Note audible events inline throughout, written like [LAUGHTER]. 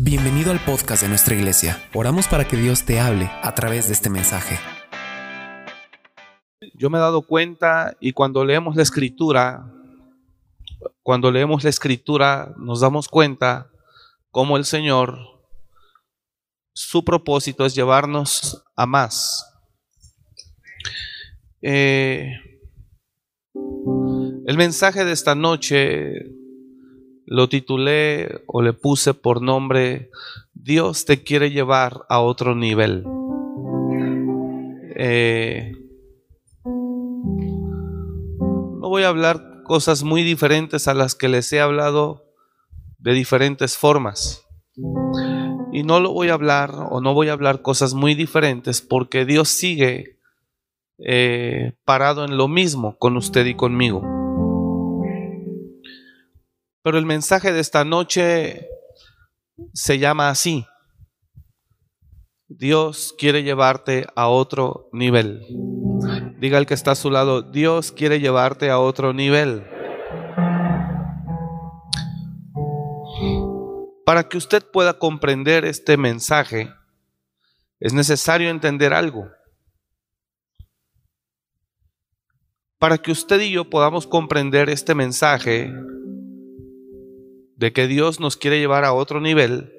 Bienvenido al podcast de nuestra iglesia. Oramos para que Dios te hable a través de este mensaje. Yo me he dado cuenta y cuando leemos la escritura, cuando leemos la escritura nos damos cuenta cómo el Señor, su propósito es llevarnos a más. Eh, el mensaje de esta noche lo titulé o le puse por nombre Dios te quiere llevar a otro nivel. Eh, no voy a hablar cosas muy diferentes a las que les he hablado de diferentes formas. Y no lo voy a hablar o no voy a hablar cosas muy diferentes porque Dios sigue eh, parado en lo mismo con usted y conmigo. Pero el mensaje de esta noche se llama así. Dios quiere llevarte a otro nivel. Diga el que está a su lado, Dios quiere llevarte a otro nivel. Para que usted pueda comprender este mensaje, es necesario entender algo. Para que usted y yo podamos comprender este mensaje, de que Dios nos quiere llevar a otro nivel,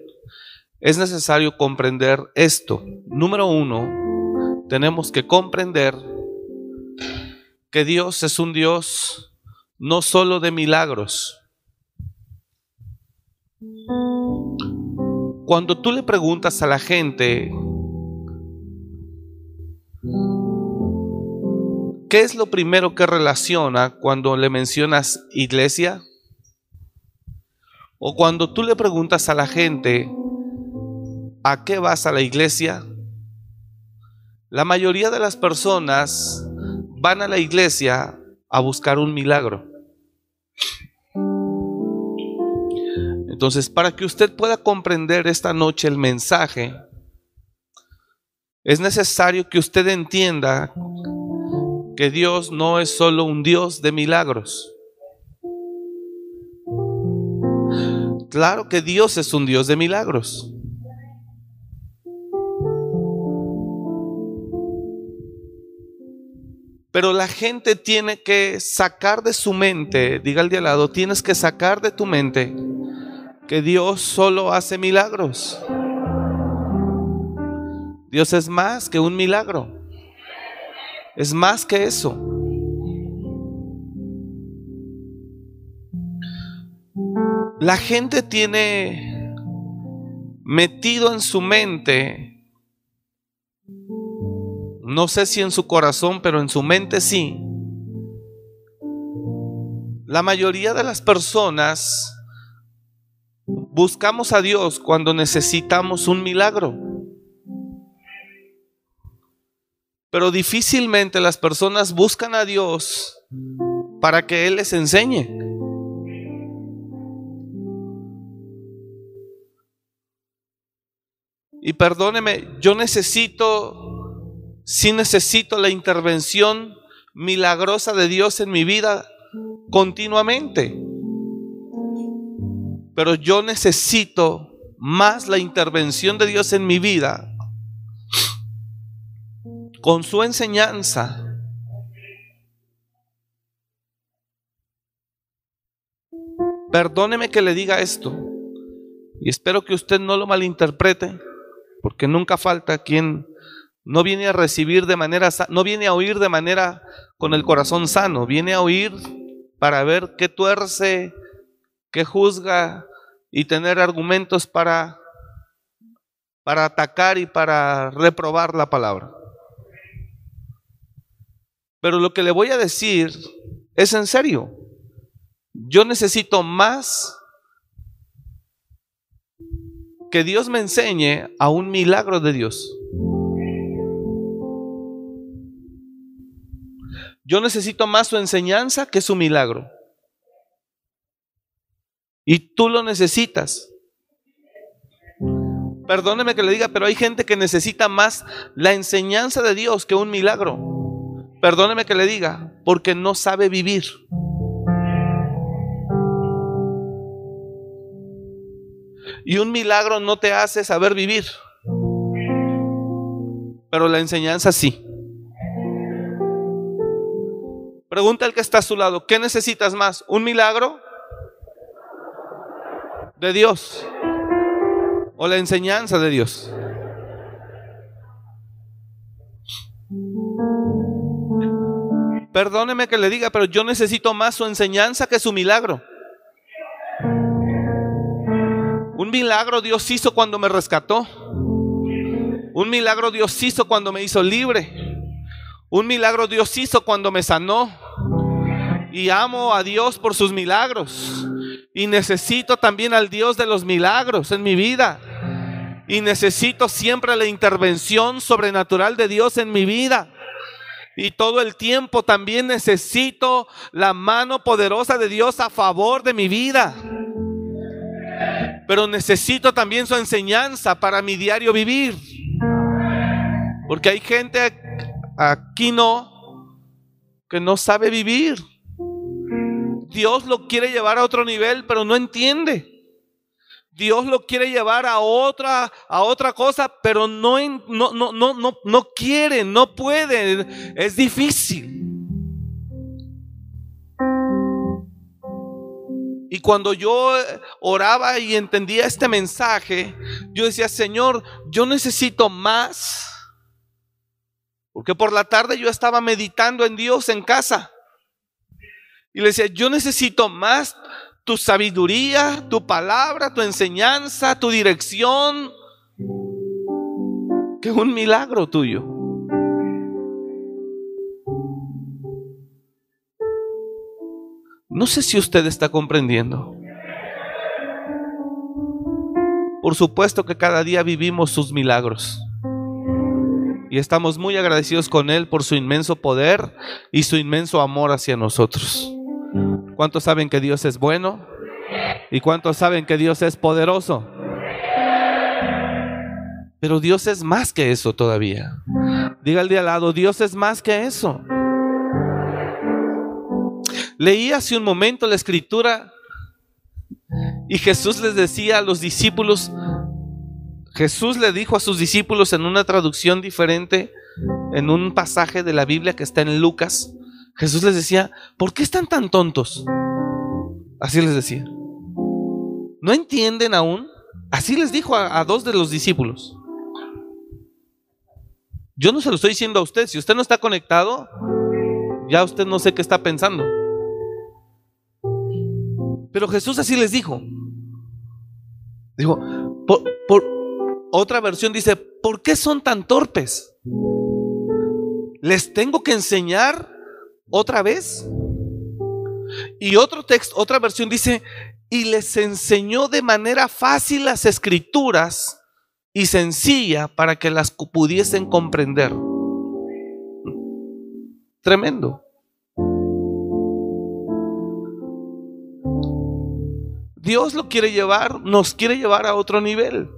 es necesario comprender esto. Número uno, tenemos que comprender que Dios es un Dios no solo de milagros. Cuando tú le preguntas a la gente, ¿qué es lo primero que relaciona cuando le mencionas iglesia? O cuando tú le preguntas a la gente, ¿a qué vas a la iglesia? La mayoría de las personas van a la iglesia a buscar un milagro. Entonces, para que usted pueda comprender esta noche el mensaje, es necesario que usted entienda que Dios no es solo un Dios de milagros. Claro que Dios es un Dios de milagros. Pero la gente tiene que sacar de su mente, diga al de al lado, tienes que sacar de tu mente que Dios solo hace milagros. Dios es más que un milagro. Es más que eso. La gente tiene metido en su mente, no sé si en su corazón, pero en su mente sí. La mayoría de las personas buscamos a Dios cuando necesitamos un milagro. Pero difícilmente las personas buscan a Dios para que Él les enseñe. Y perdóneme, yo necesito, sí necesito la intervención milagrosa de Dios en mi vida continuamente. Pero yo necesito más la intervención de Dios en mi vida con su enseñanza. Perdóneme que le diga esto y espero que usted no lo malinterprete porque nunca falta quien no viene a recibir de manera, no viene a oír de manera con el corazón sano, viene a oír para ver qué tuerce, qué juzga y tener argumentos para, para atacar y para reprobar la palabra. Pero lo que le voy a decir es en serio. Yo necesito más que Dios me enseñe a un milagro de Dios. Yo necesito más su enseñanza que su milagro. Y tú lo necesitas. Perdóneme que le diga, pero hay gente que necesita más la enseñanza de Dios que un milagro. Perdóneme que le diga, porque no sabe vivir. Y un milagro no te hace saber vivir. Pero la enseñanza sí. Pregunta al que está a su lado, ¿qué necesitas más? ¿Un milagro? ¿De Dios? ¿O la enseñanza de Dios? Perdóneme que le diga, pero yo necesito más su enseñanza que su milagro. Un milagro Dios hizo cuando me rescató. Un milagro Dios hizo cuando me hizo libre. Un milagro Dios hizo cuando me sanó. Y amo a Dios por sus milagros. Y necesito también al Dios de los milagros en mi vida. Y necesito siempre la intervención sobrenatural de Dios en mi vida. Y todo el tiempo también necesito la mano poderosa de Dios a favor de mi vida. Pero necesito también su enseñanza para mi diario vivir. Porque hay gente aquí no que no sabe vivir. Dios lo quiere llevar a otro nivel, pero no entiende. Dios lo quiere llevar a otra, a otra cosa, pero no, no, no, no, no, quiere, no puede, es difícil. Y cuando yo oraba y entendía este mensaje, yo decía, Señor, yo necesito más. Porque por la tarde yo estaba meditando en Dios en casa. Y le decía, yo necesito más tu sabiduría, tu palabra, tu enseñanza, tu dirección, que un milagro tuyo. No sé si usted está comprendiendo. Por supuesto que cada día vivimos sus milagros. Y estamos muy agradecidos con Él por su inmenso poder y su inmenso amor hacia nosotros. ¿Cuántos saben que Dios es bueno? ¿Y cuántos saben que Dios es poderoso? Pero Dios es más que eso todavía. Diga al de al lado, Dios es más que eso. Leí hace un momento la escritura y Jesús les decía a los discípulos, Jesús le dijo a sus discípulos en una traducción diferente, en un pasaje de la Biblia que está en Lucas, Jesús les decía, ¿por qué están tan tontos? Así les decía. ¿No entienden aún? Así les dijo a, dos de los discípulos. Yo no se lo estoy diciendo a usted. Si usted no está conectado, ya usted no sé qué está pensando. Pero Jesús así les dijo. Dijo, por, otra versión dice, ¿por qué son tan torpes? ¿Les tengo que enseñar otra vez. Y otro texto, otra versión dice, y les enseñó de manera fácil las escrituras y sencilla para que las pudiesen comprender. Tremendo. Dios lo quiere llevar, nos quiere llevar a otro nivel.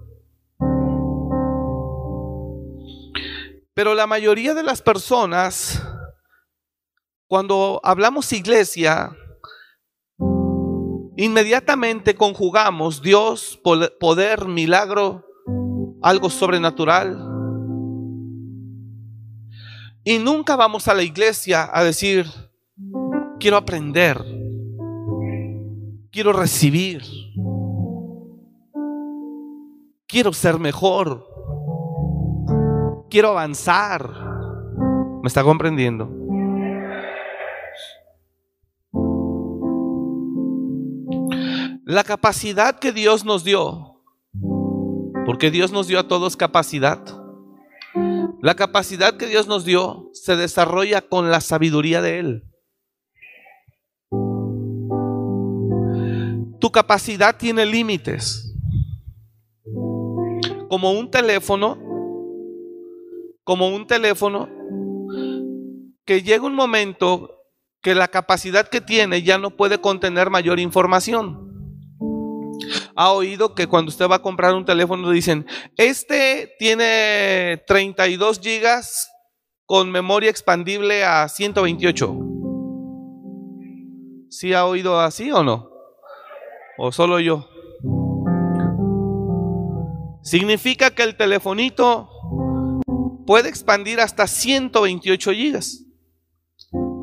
Pero la mayoría de las personas cuando hablamos iglesia, inmediatamente conjugamos Dios, poder, milagro, algo sobrenatural. Y nunca vamos a la iglesia a decir, quiero aprender, quiero recibir, quiero ser mejor, quiero avanzar. ¿Me está comprendiendo? La capacidad que Dios nos dio, porque Dios nos dio a todos capacidad. La capacidad que Dios nos dio se desarrolla con la sabiduría de Él. Tu capacidad tiene límites. Como un teléfono, como un teléfono, que llega un momento que la capacidad que tiene ya no puede contener mayor información ha oído que cuando usted va a comprar un teléfono dicen, este tiene 32 gigas con memoria expandible a 128. ¿Sí ha oído así o no? ¿O solo yo? significa que el telefonito puede expandir hasta 128 gigas,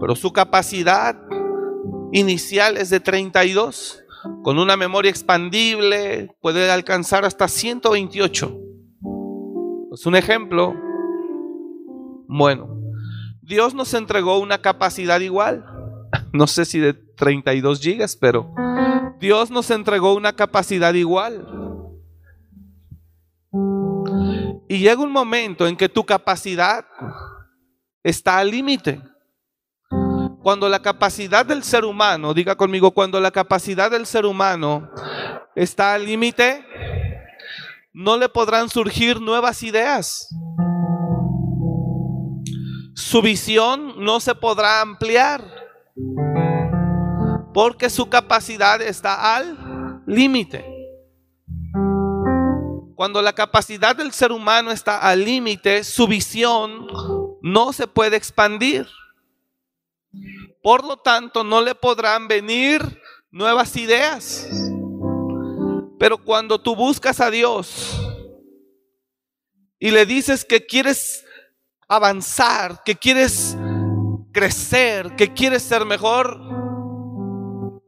pero su capacidad inicial es de 32. Con una memoria expandible puede alcanzar hasta 128. Es un ejemplo. Bueno, Dios nos entregó una capacidad igual. [LAUGHS] No sé si de 32 gigas, pero Dios nos entregó una capacidad igual. Y llega un momento en que tu capacidad está al límite. Cuando la capacidad del ser humano, diga conmigo, cuando la capacidad del ser humano está al límite, no le podrán surgir nuevas ideas. Su visión no se podrá ampliar porque su capacidad está al límite. Cuando la capacidad del ser humano está al límite, su visión no se puede expandir. Por lo tanto, no le podrán venir nuevas ideas. Pero cuando tú buscas a Dios y le dices que quieres avanzar, que quieres crecer, que quieres ser mejor,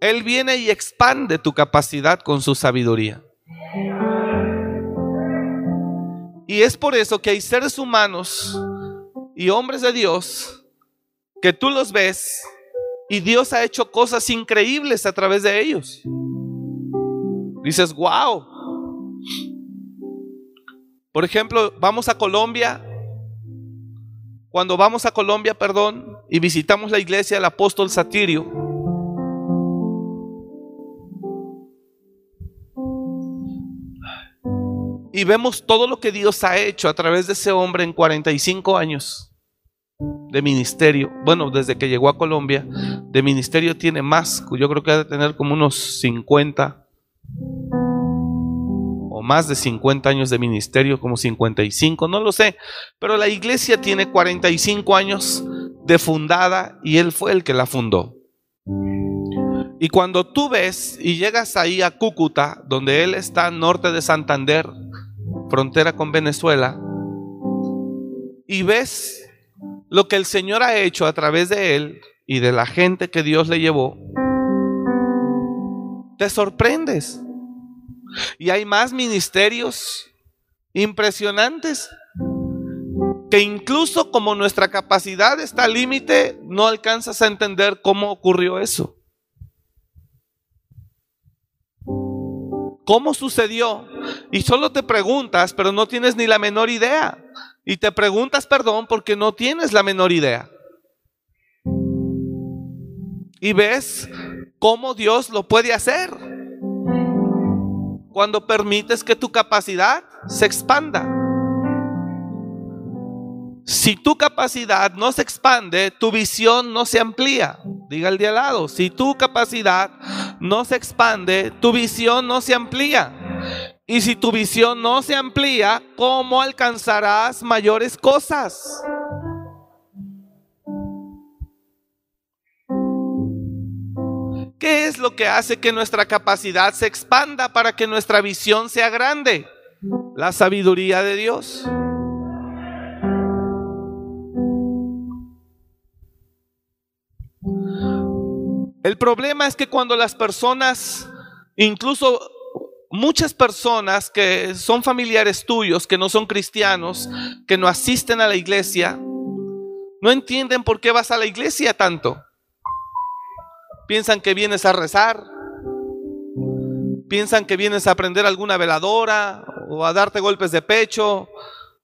Él viene y expande tu capacidad con su sabiduría. Y es por eso que hay seres humanos y hombres de Dios que tú los ves y Dios ha hecho cosas increíbles a través de ellos. Dices, wow. Por ejemplo, vamos a Colombia. Cuando vamos a Colombia, perdón, y visitamos la iglesia del apóstol Satirio, y vemos todo lo que Dios ha hecho a través de ese hombre en 45 años de ministerio. Bueno, desde que llegó a Colombia, de ministerio tiene más. Yo creo que ha de tener como unos 50 o más de 50 años de ministerio, como 55, no lo sé. Pero la iglesia tiene 45 años de fundada y él fue el que la fundó. Y cuando tú ves y llegas ahí a Cúcuta, donde él está norte de Santander, frontera con Venezuela, y ves lo que el Señor ha hecho a través de él y de la gente que Dios le llevó, te sorprendes. Y hay más ministerios impresionantes que incluso como nuestra capacidad está al límite, no alcanzas a entender cómo ocurrió eso. ¿Cómo sucedió? Y solo te preguntas, pero no tienes ni la menor idea. Y te preguntas perdón porque no tienes la menor idea. Y ves cómo Dios lo puede hacer cuando permites que tu capacidad se expanda. Si tu capacidad no se expande, tu visión no se amplía. Diga el de al lado, si tu capacidad no se expande, tu visión no se amplía. Y si tu visión no se amplía, ¿cómo alcanzarás mayores cosas? ¿Qué es lo que hace que nuestra capacidad se expanda para que nuestra visión sea grande? La sabiduría de Dios. El problema es que cuando las personas, incluso muchas personas que son familiares tuyos, que no son cristianos, que no asisten a la iglesia, no entienden por qué vas a la iglesia tanto. Piensan que vienes a rezar, piensan que vienes a aprender alguna veladora o a darte golpes de pecho,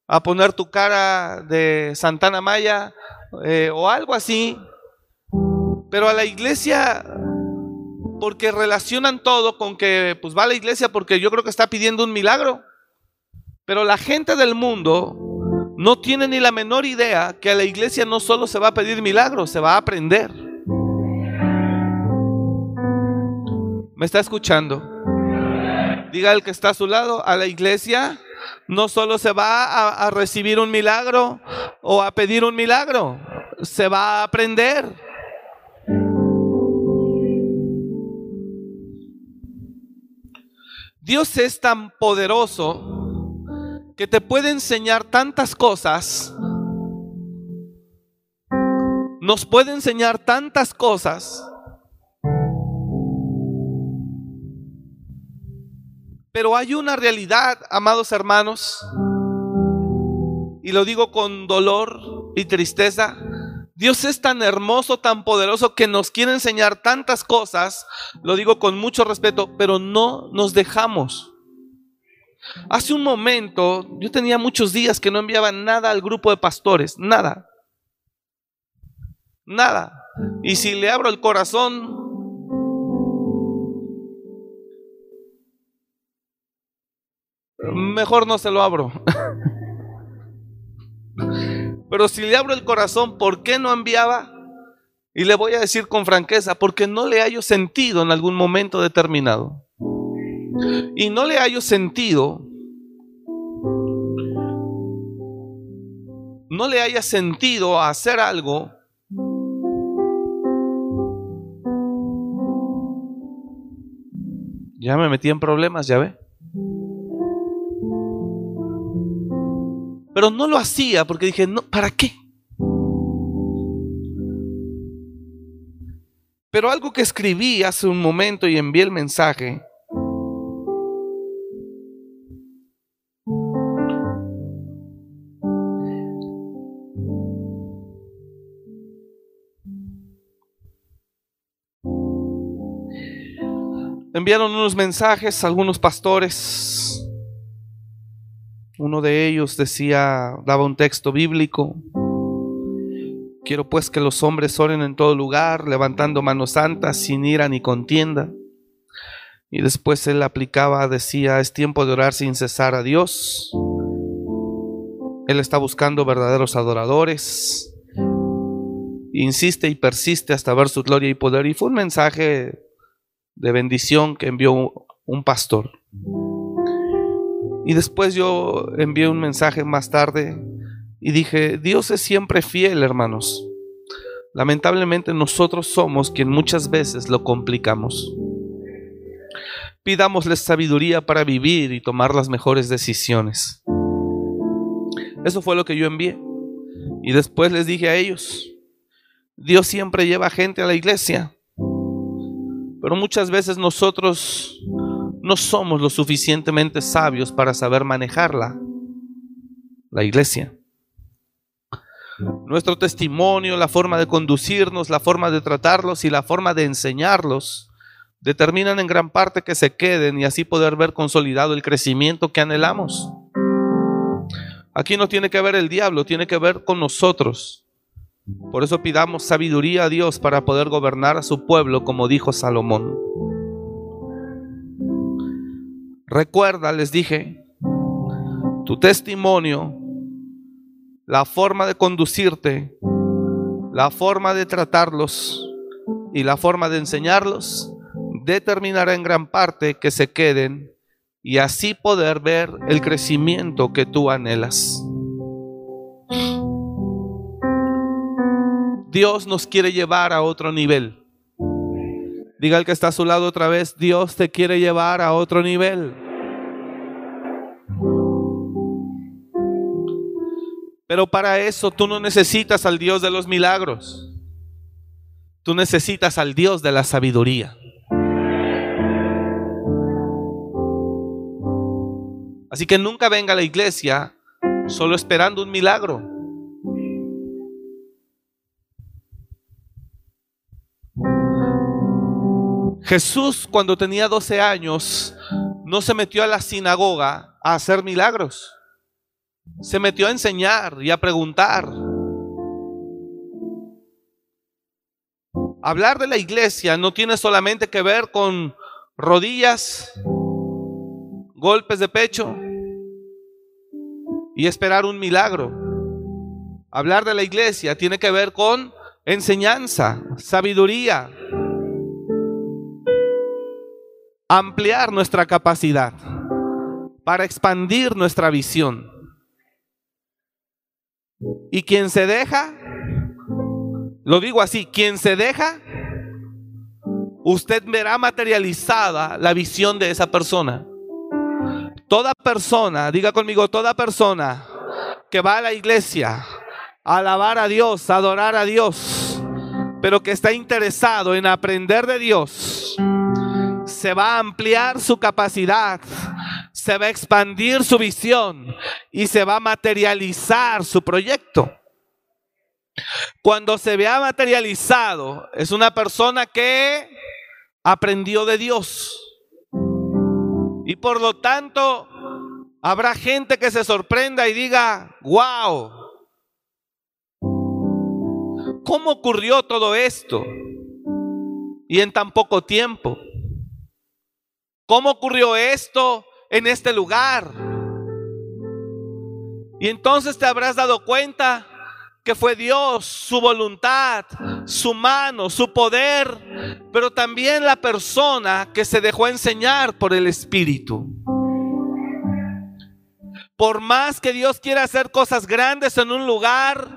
a poner tu cara de Santana Maya eh, o algo así. Pero a la iglesia, porque relacionan todo con que pues va a la iglesia porque yo creo que está pidiendo un milagro. Pero la gente del mundo no tiene ni la menor idea que a la iglesia no solo se va a pedir milagros, se va a aprender. ¿Me está escuchando? Diga el que está a su lado, a la iglesia no solo se va a, a recibir un milagro o a pedir un milagro, se va a aprender. Dios es tan poderoso que te puede enseñar tantas cosas, nos puede enseñar tantas cosas, pero hay una realidad, amados hermanos, y lo digo con dolor y tristeza, Dios es tan hermoso, tan poderoso que nos quiere enseñar tantas cosas, lo digo con mucho respeto, pero no nos dejamos. Hace un momento, yo tenía muchos días que no enviaba nada al grupo de pastores, nada. Nada. Y si le abro el corazón, mejor no se lo abro. [LAUGHS] Pero si le abro el corazón, ¿por qué no enviaba? Y le voy a decir con franqueza, porque no le hallo sentido en algún momento determinado. Y no le hallo sentido, no le haya sentido hacer algo Ya me metí en problemas, ya ve. Pero no lo hacía porque dije, no, ¿para qué? Pero algo que escribí hace un momento y envié el mensaje. Enviaron unos mensajes a algunos pastores uno de ellos decía, daba un texto bíblico. Quiero pues que los hombres oren en todo lugar, levantando manos santas, sin ira ni contienda. Y después él aplicaba, decía, es tiempo de orar sin cesar a Dios. Él está buscando verdaderos adoradores. Insiste y persiste hasta ver su gloria y poder. Y fue un mensaje de bendición que envió un pastor. Y después yo envié un mensaje más tarde y dije, Dios es siempre fiel, hermanos. Lamentablemente nosotros somos quien muchas veces lo complicamos. Pidámosles sabiduría para vivir y tomar las mejores decisiones. Eso fue lo que yo envié. Y después les dije a ellos, Dios siempre lleva gente a la iglesia, pero muchas veces nosotros no somos lo suficientemente sabios para saber manejarla, la iglesia. Nuestro testimonio, la forma de conducirnos, la forma de tratarlos y la forma de enseñarlos determinan en gran parte que se queden y así poder ver consolidado el crecimiento que anhelamos. Aquí no tiene que ver el diablo, tiene que ver con nosotros. Por eso pidamos sabiduría a Dios para poder gobernar a su pueblo, como dijo Salomón. Recuerda, les dije, tu testimonio, la forma de conducirte, la forma de tratarlos y la forma de enseñarlos determinará en gran parte que se queden y así poder ver el crecimiento que tú anhelas. Dios nos quiere llevar a otro nivel. Diga el que está a su lado otra vez, Dios te quiere llevar a otro nivel. Pero para eso tú no necesitas al Dios de los milagros. Tú necesitas al Dios de la sabiduría. Así que nunca venga a la iglesia solo esperando un milagro. Jesús cuando tenía 12 años no se metió a la sinagoga a hacer milagros. Se metió a enseñar y a preguntar. Hablar de la iglesia no tiene solamente que ver con rodillas, golpes de pecho y esperar un milagro. Hablar de la iglesia tiene que ver con enseñanza, sabiduría, ampliar nuestra capacidad, para expandir nuestra visión. Y quien se deja, lo digo así, quien se deja, usted verá materializada la visión de esa persona. Toda persona, diga conmigo, toda persona que va a la iglesia a alabar a Dios, a adorar a Dios, pero que está interesado en aprender de Dios, se va a ampliar su capacidad, se va a expandir su visión y se va a materializar su proyecto. Cuando se vea materializado, es una persona que aprendió de Dios. Y por lo tanto, habrá gente que se sorprenda y diga, wow, ¿cómo ocurrió todo esto? Y en tan poco tiempo. ¿Cómo ocurrió esto en este lugar? Y entonces te habrás dado cuenta que fue Dios, su voluntad, su mano, su poder, pero también la persona que se dejó enseñar por el Espíritu. Por más que Dios quiera hacer cosas grandes en un lugar,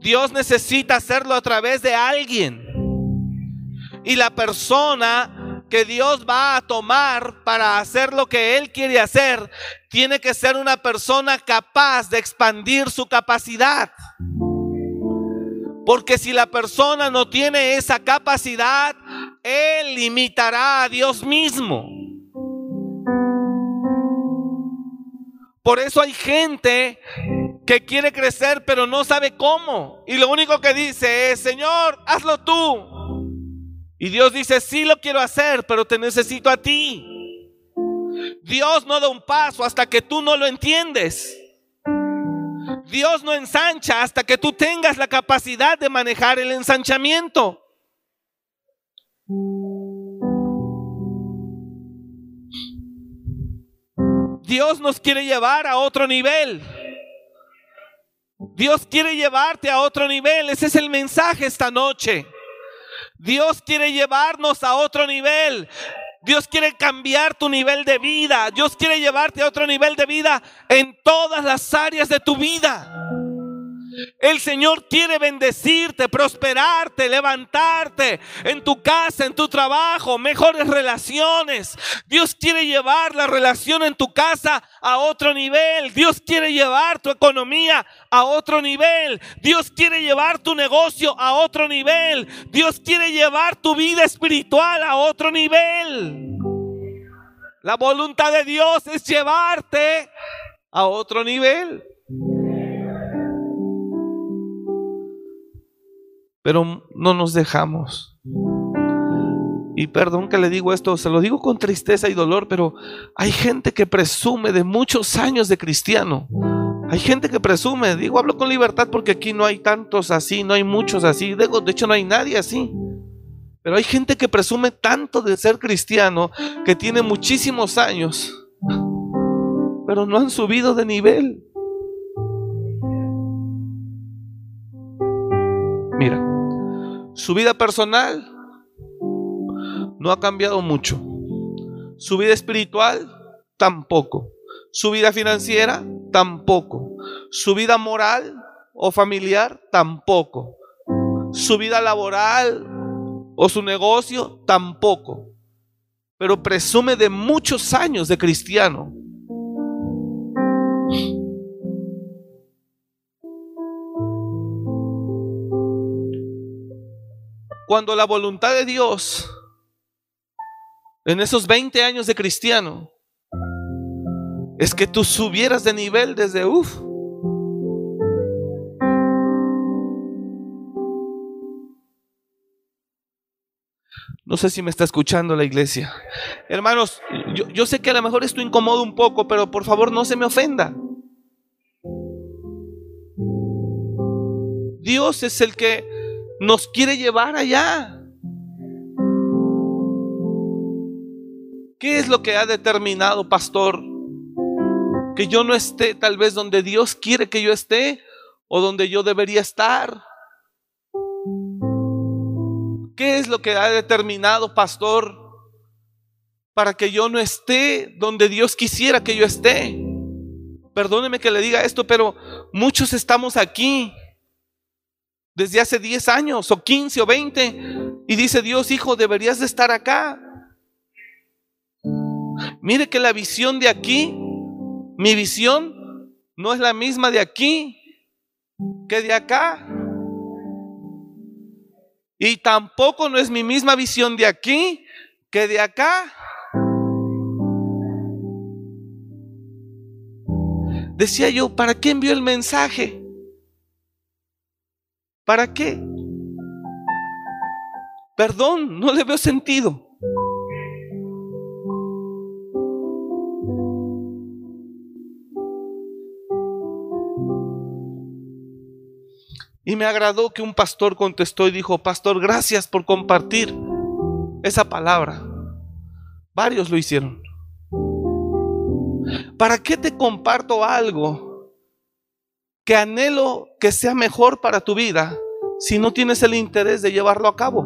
Dios necesita hacerlo a través de alguien. Y la persona que Dios va a tomar para hacer lo que Él quiere hacer, tiene que ser una persona capaz de expandir su capacidad. Porque si la persona no tiene esa capacidad, él limitará a Dios mismo. Por eso hay gente que quiere crecer pero no sabe cómo. Y lo único que dice es, Señor, hazlo tú. Y Dios dice, sí lo quiero hacer, pero te necesito a ti. Dios no da un paso hasta que tú no lo entiendes. Dios no ensancha hasta que tú tengas la capacidad de manejar el ensanchamiento. Dios nos quiere llevar a otro nivel. Dios quiere llevarte a otro nivel. Ese es el mensaje esta noche. Dios quiere llevarnos a otro nivel. Dios quiere cambiar tu nivel de vida. Dios quiere llevarte a otro nivel de vida en todas las áreas de tu vida. El Señor quiere bendecirte, prosperarte, levantarte en tu casa, en tu trabajo, mejores relaciones. Dios quiere llevar la relación en tu casa a otro nivel. Dios quiere llevar tu economía a otro nivel. Dios quiere llevar tu negocio a otro nivel. Dios quiere llevar tu vida espiritual a otro nivel. La voluntad de Dios es llevarte a otro nivel. Pero no nos dejamos. Y perdón que le digo esto, se lo digo con tristeza y dolor, pero hay gente que presume de muchos años de cristiano. Hay gente que presume, digo, hablo con libertad porque aquí no hay tantos así, no hay muchos así, de hecho no hay nadie así. Pero hay gente que presume tanto de ser cristiano que tiene muchísimos años, pero no han subido de nivel. Su vida personal no ha cambiado mucho. Su vida espiritual tampoco. Su vida financiera tampoco. Su vida moral o familiar tampoco. Su vida laboral o su negocio tampoco. Pero presume de muchos años de cristiano. Cuando la voluntad de Dios en esos 20 años de cristiano es que tú subieras de nivel desde uff. No sé si me está escuchando la iglesia. Hermanos, yo, sé que a lo mejor esto incomoda un poco, pero por favor no se me ofenda. Dios es el que nos quiere llevar allá. ¿Qué es lo que ha determinado, pastor? Que yo no esté tal vez donde Dios quiere que yo esté o donde yo debería estar. ¿Qué es lo que ha determinado, pastor, para que yo no esté donde Dios quisiera que yo esté? Perdóneme que le diga esto, pero muchos estamos aquí desde hace 10 años o 15 o 20 y dice Dios, hijo, deberías de estar acá. Mire que la visión de aquí, mi visión, no es la misma de aquí que de acá. Y tampoco no es mi misma visión de aquí que de acá. Decía yo, ¿para qué envió el mensaje? ¿Para qué? Perdón, no le veo sentido. Y me agradó que un pastor contestó y dijo, pastor, gracias por compartir esa palabra. Varios lo hicieron. ¿Para qué te comparto algo que anhelo que sea mejor para tu vida si no tienes el interés de llevarlo a cabo?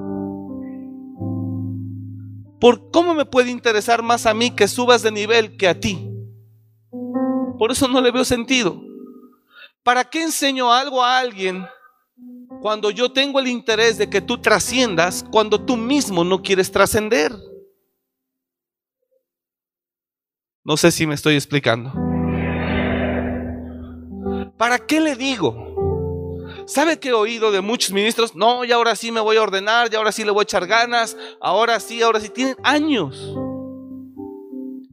¿Por cómo me puede interesar más a mí que subas de nivel que a ti? Por eso no le veo sentido. ¿Para qué enseño algo a alguien cuando yo tengo el interés de que tú trasciendas cuando tú mismo no quieres trascender. No sé si me estoy explicando. ¿Para qué le digo? ¿Sabe que he oído de muchos ministros? No, y ahora sí me voy a ordenar, y ahora sí le voy a echar ganas, ahora sí, ahora sí. Tienen años.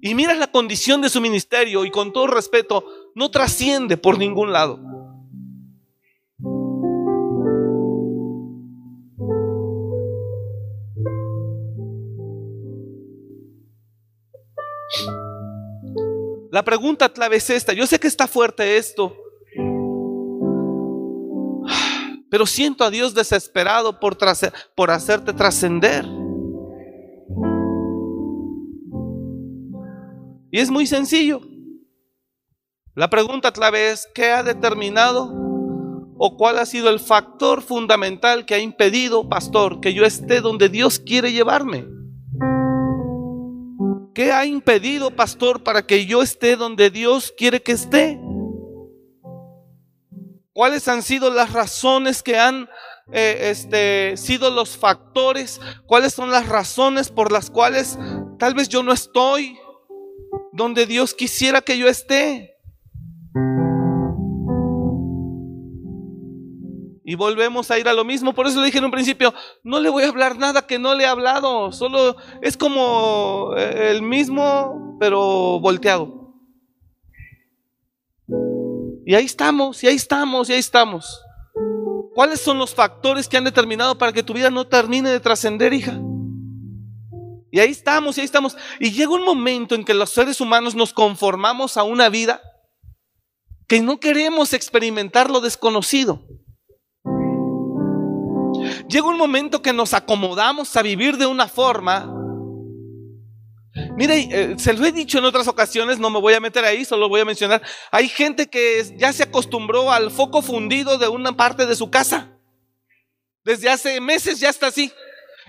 Y miras la condición de su ministerio y con todo respeto, no trasciende por ningún lado. La pregunta clave es esta. Yo sé que está fuerte esto. Pero siento a Dios desesperado por, por hacerte trascender. Y es muy sencillo. La pregunta clave es, ¿qué ha determinado o cuál ha sido el factor fundamental que ha impedido, pastor, que yo esté donde Dios quiere llevarme? ¿Qué ha impedido, pastor, para que yo esté donde Dios quiere que esté? ¿Cuáles han sido las razones que han eh, este, sido los factores? ¿Cuáles son las razones por las cuales tal vez yo no estoy donde Dios quisiera que yo esté? Y volvemos a ir a lo mismo. Por eso le dije en un principio, no le voy a hablar nada que no le he hablado. Solo es como eh, el mismo, pero volteado. Y ahí estamos, y ahí estamos, y ahí estamos. ¿Cuáles son los factores que han determinado para que tu vida no termine de trascender, hija? Y ahí estamos, y ahí estamos. Y llega un momento en que los seres humanos nos conformamos a una vida que no queremos experimentar lo desconocido. Llega un momento que nos acomodamos a vivir de una forma. Mire, eh, se lo he dicho en otras ocasiones, no me voy a meter ahí, solo voy a mencionar. Hay gente que ya se acostumbró al foco fundido de una parte de su casa. Desde hace meses ya está así.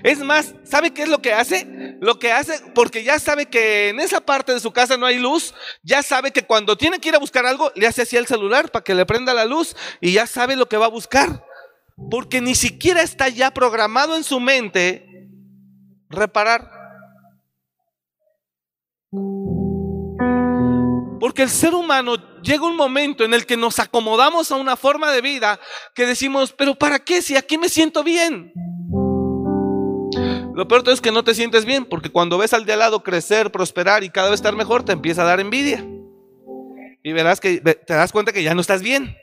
Es más, ¿sabe qué es lo que hace? Lo que hace, porque ya sabe que en esa parte de su casa no hay luz, ya sabe que cuando tiene que ir a buscar algo, le hace así al celular para que le prenda la luz y ya sabe lo que va a buscar. Porque ni siquiera está ya programado en su mente reparar. Porque el ser humano llega un momento en el que nos acomodamos a una forma de vida que decimos, pero ¿para qué si aquí me siento bien? Lo peor es que no te sientes bien, porque cuando ves al de al lado crecer, prosperar y cada vez estar mejor, te empieza a dar envidia. Y verás que te das cuenta que ya no estás bien.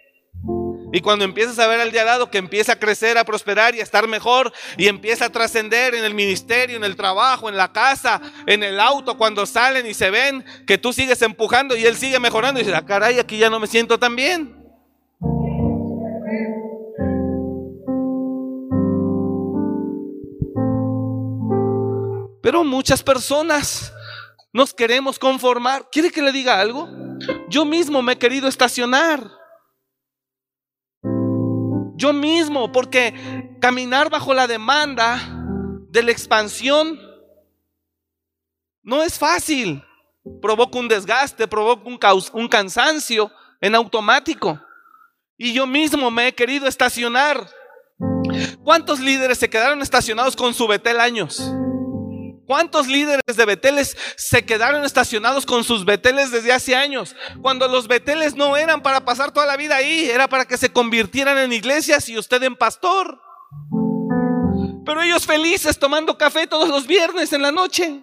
Y cuando empiezas a ver al de al lado que empieza a crecer, a prosperar y a estar mejor y empieza a trascender en el ministerio, en el trabajo, en la casa, en el auto, cuando salen y se ven que tú sigues empujando y él sigue mejorando y dice, ah, caray, aquí ya no me siento tan bien. Pero muchas personas nos queremos conformar. ¿Quiere que le diga algo? Yo mismo me he querido estacionar yo mismo, porque caminar bajo la demanda de la expansión no es fácil. Provoca un desgaste, provoca un, un cansancio en automático. Y yo mismo me he querido estacionar. ¿Cuántos líderes se quedaron estacionados con su Betel años? ¿Cuántos líderes de Beteles se quedaron estacionados con sus Beteles desde hace años? Cuando los Beteles no eran para pasar toda la vida ahí, era para que se convirtieran en iglesias y usted en pastor. Pero ellos felices tomando café todos los viernes en la noche.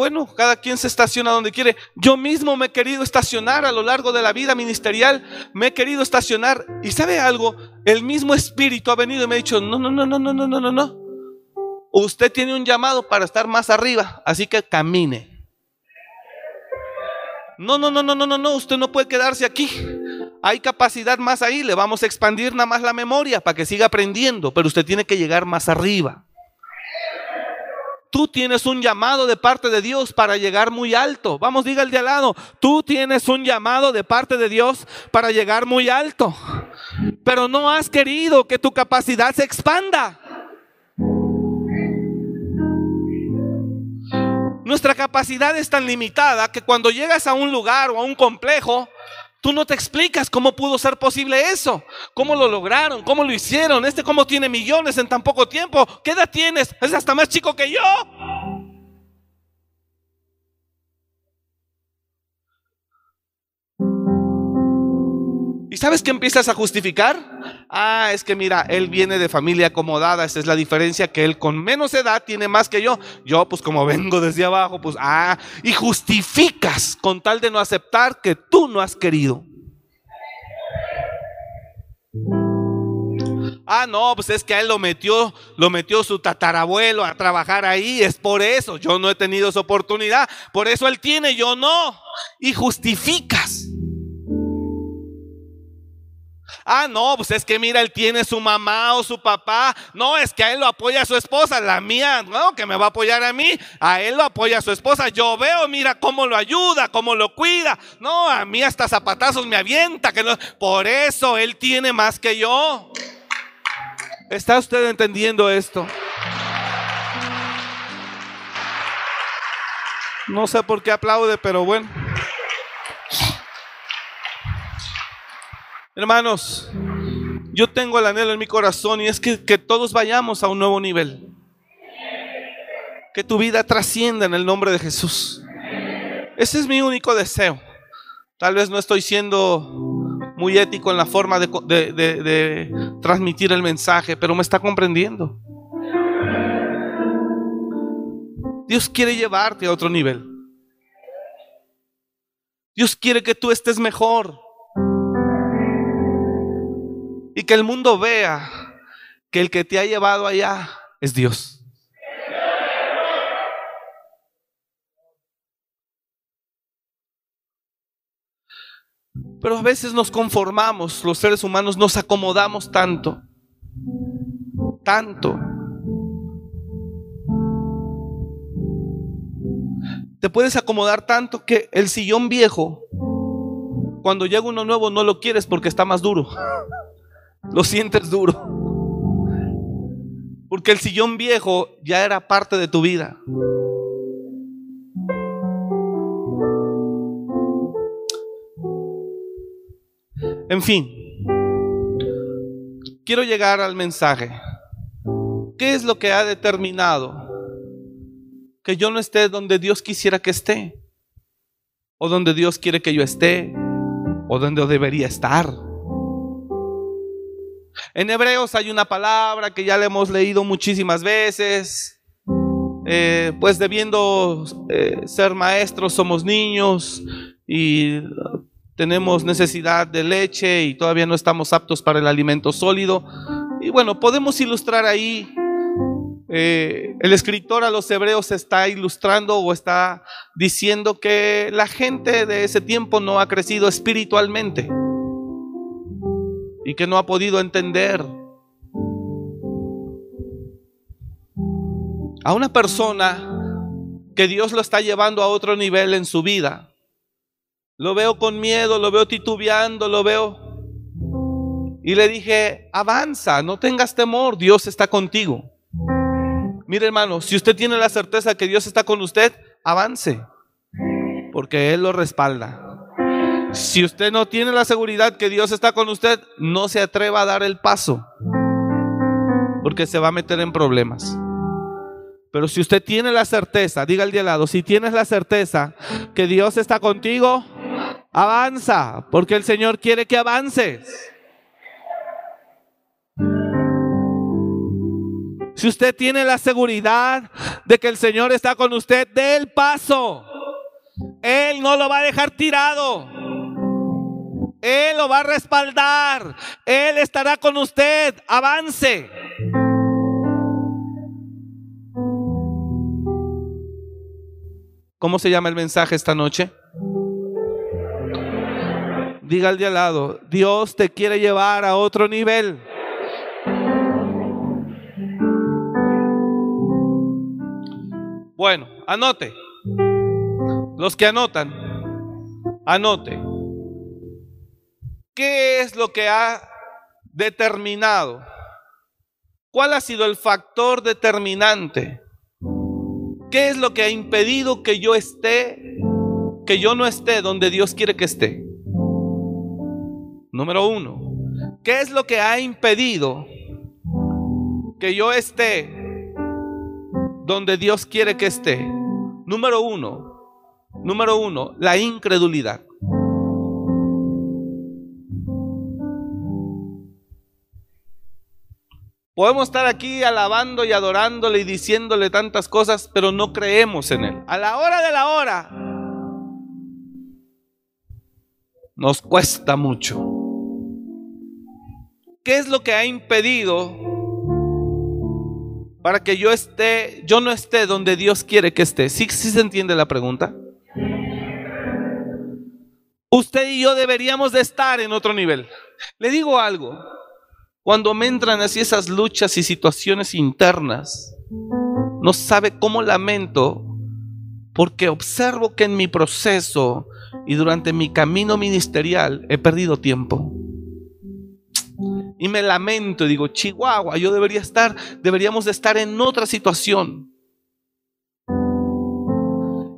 Bueno, cada quien se estaciona donde quiere. Yo mismo me he querido estacionar a lo largo de la vida ministerial. Me he querido estacionar. Y sabe algo, el mismo espíritu ha venido y me ha dicho, no, no, no, no, no, no, no, no, no. Usted tiene un llamado para estar más arriba, así que camine. No, no, no, no, no, no, no, usted no puede quedarse aquí. Hay capacidad más ahí, le vamos a expandir nada más la memoria para que siga aprendiendo, pero usted tiene que llegar más arriba. Tú tienes un llamado de parte de Dios para llegar muy alto. Vamos, diga el de al lado. Tú tienes un llamado de parte de Dios para llegar muy alto. Pero no has querido que tu capacidad se expanda. Nuestra capacidad es tan limitada que cuando llegas a un lugar o a un complejo, Tú no te explicas cómo pudo ser posible eso, cómo lo lograron, cómo lo hicieron. Este cómo tiene millones en tan poco tiempo. ¿Qué edad tienes? Es hasta más chico que yo. ¿Y sabes qué empiezas a justificar? Ah, es que mira, él viene de familia acomodada, esa es la diferencia, que él con menos edad tiene más que yo. Yo, pues como vengo desde abajo, pues, ah, y justificas con tal de no aceptar que tú no has querido. Ah, no, pues es que a él lo metió, lo metió su tatarabuelo a trabajar ahí, es por eso, yo no he tenido esa oportunidad, por eso él tiene, yo no. Y justificas. Ah, no, pues es que mira, él tiene su mamá o su papá. No, es que a él lo apoya su esposa. La mía, no, que me va a apoyar a mí. A él lo apoya su esposa. Yo veo, mira cómo lo ayuda, cómo lo cuida. No, a mí hasta zapatazos me avienta. Que no. Por eso él tiene más que yo. ¿Está usted entendiendo esto? No sé por qué aplaude, pero bueno. Hermanos, yo tengo el anhelo en mi corazón y es que, que, todos vayamos a un nuevo nivel. Que tu vida trascienda en el nombre de Jesús. Ese es mi único deseo. Tal vez no estoy siendo muy ético en la forma de, de, de, de transmitir el mensaje, pero me está comprendiendo. Dios quiere llevarte a otro nivel. Dios quiere que tú estés mejor y que el mundo vea que el que te ha llevado allá es Dios. Pero a veces nos conformamos, los seres humanos nos acomodamos tanto, tanto. Te puedes acomodar tanto que el sillón viejo, cuando llega uno nuevo, no lo quieres porque está más duro lo sientes duro. Porque el sillón viejo ya era parte de tu vida. En fin, quiero llegar al mensaje. ¿Qué es lo que ha determinado que yo no esté donde Dios quisiera que esté? ¿O donde Dios quiere que yo esté? ¿O donde debería estar? En Hebreos hay una palabra que ya le hemos leído muchísimas veces. Eh, pues debiendo eh, ser maestros somos niños y tenemos necesidad de leche y todavía no estamos aptos para el alimento sólido. Y bueno, podemos ilustrar ahí. Eh, el escritor a los hebreos está ilustrando o está diciendo que la gente de ese tiempo no ha crecido espiritualmente y que no ha podido entender. A una persona que Dios lo está llevando a otro nivel en su vida. Lo veo con miedo, lo veo titubeando, lo veo. Y le dije, avanza, no tengas temor, Dios está contigo. Mire hermano, si usted tiene la certeza que Dios está con usted, avance, porque Él lo respalda. Si usted no tiene la seguridad que Dios está con usted, no se atreva a dar el paso, porque se va a meter en problemas. Pero si usted tiene la certeza, diga al de al lado, si tienes la certeza que Dios está contigo, avanza, porque el Señor quiere que avances. Si usted tiene la seguridad de que el Señor está con usted, dé el paso. Él no lo va a dejar tirado. Él lo va a respaldar. Él estará con usted. Avance. ¿Cómo se llama el mensaje esta noche? Diga al de al lado, Dios te quiere llevar a otro nivel. Bueno, anote. Los que anotan, anote. ¿Qué es lo que ha determinado? ¿Cuál ha sido el factor determinante? ¿Qué es lo que ha impedido que yo esté, que yo no esté donde Dios quiere que esté? Número uno, ¿qué es lo que ha impedido que yo esté donde Dios quiere que esté. Número uno, número uno, la incredulidad. Podemos estar aquí alabando y adorándole y diciéndole tantas cosas, pero no creemos en Él. A la hora de la hora, nos cuesta mucho. ¿Qué es lo que ha impedido para que yo esté, yo no esté donde Dios quiere que esté. ¿Sí, se entiende la pregunta? Usted y yo deberíamos de estar en otro nivel. Le digo algo, cuando me entran así esas luchas y situaciones internas, no sabe cómo lamento porque observo que en mi proceso y durante mi camino ministerial he perdido tiempo y me lamento y digo, Chihuahua, yo debería estar, deberíamos de estar en otra situación.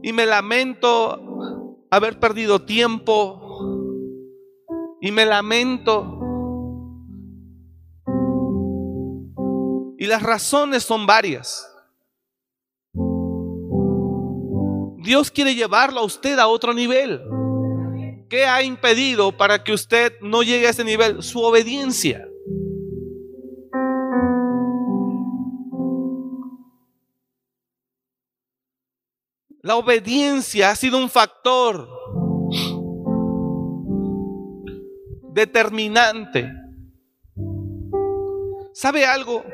Y me lamento haber perdido tiempo. Y me lamento. Y las razones son varias. Dios quiere llevarlo a usted a otro nivel. ¿Qué ha impedido para que usted no llegue a ese nivel? Su obediencia. La obediencia ha sido un factor determinante. ¿Sabe algo?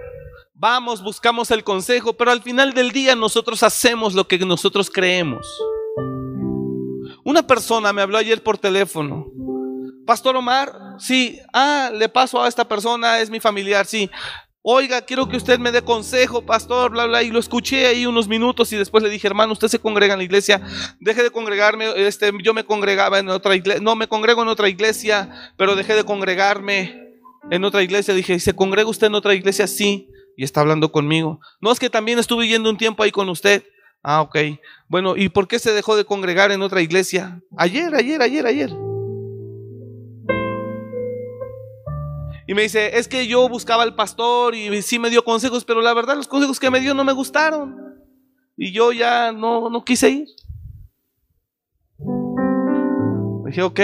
Vamos, buscamos el consejo, pero al final del día nosotros hacemos lo que nosotros creemos. Una persona me habló ayer por teléfono. Pastor Omar, sí, ah, le paso a esta persona, es mi familiar, sí. Oiga, quiero que usted me dé consejo, pastor, bla, bla. Y lo escuché ahí unos minutos y después le dije, hermano, usted se congrega en la iglesia, deje de congregarme. Este, yo me congregaba en otra iglesia, no me congrego en otra iglesia, pero dejé de congregarme en otra iglesia. Dije, ¿se congrega usted en otra iglesia? Sí. Y está hablando conmigo. No es que también estuve yendo un tiempo ahí con usted. Ah, ok. Bueno, ¿y por qué se dejó de congregar en otra iglesia? Ayer, ayer, ayer, ayer. Y me dice, es que yo buscaba al pastor y sí me dio consejos, pero la verdad los consejos que me dio no me gustaron. Y yo ya no, no quise ir. Dije, ok.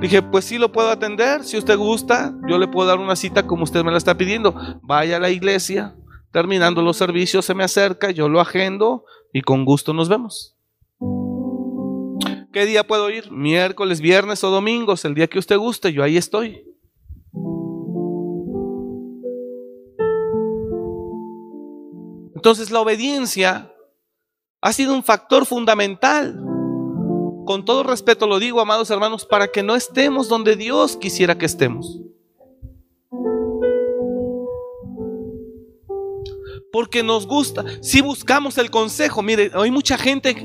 Dije, pues sí lo puedo atender, si usted gusta, yo le puedo dar una cita como usted me la está pidiendo. Vaya a la iglesia, terminando los servicios se me acerca, yo lo agendo y con gusto nos vemos. ¿Qué día puedo ir? Miércoles, viernes o domingos, el día que usted guste, yo ahí estoy. Entonces la obediencia ha sido un factor fundamental. Con todo respeto lo digo, amados hermanos, para que no estemos donde Dios quisiera que estemos. Porque nos gusta, si buscamos el consejo, mire, hay mucha gente,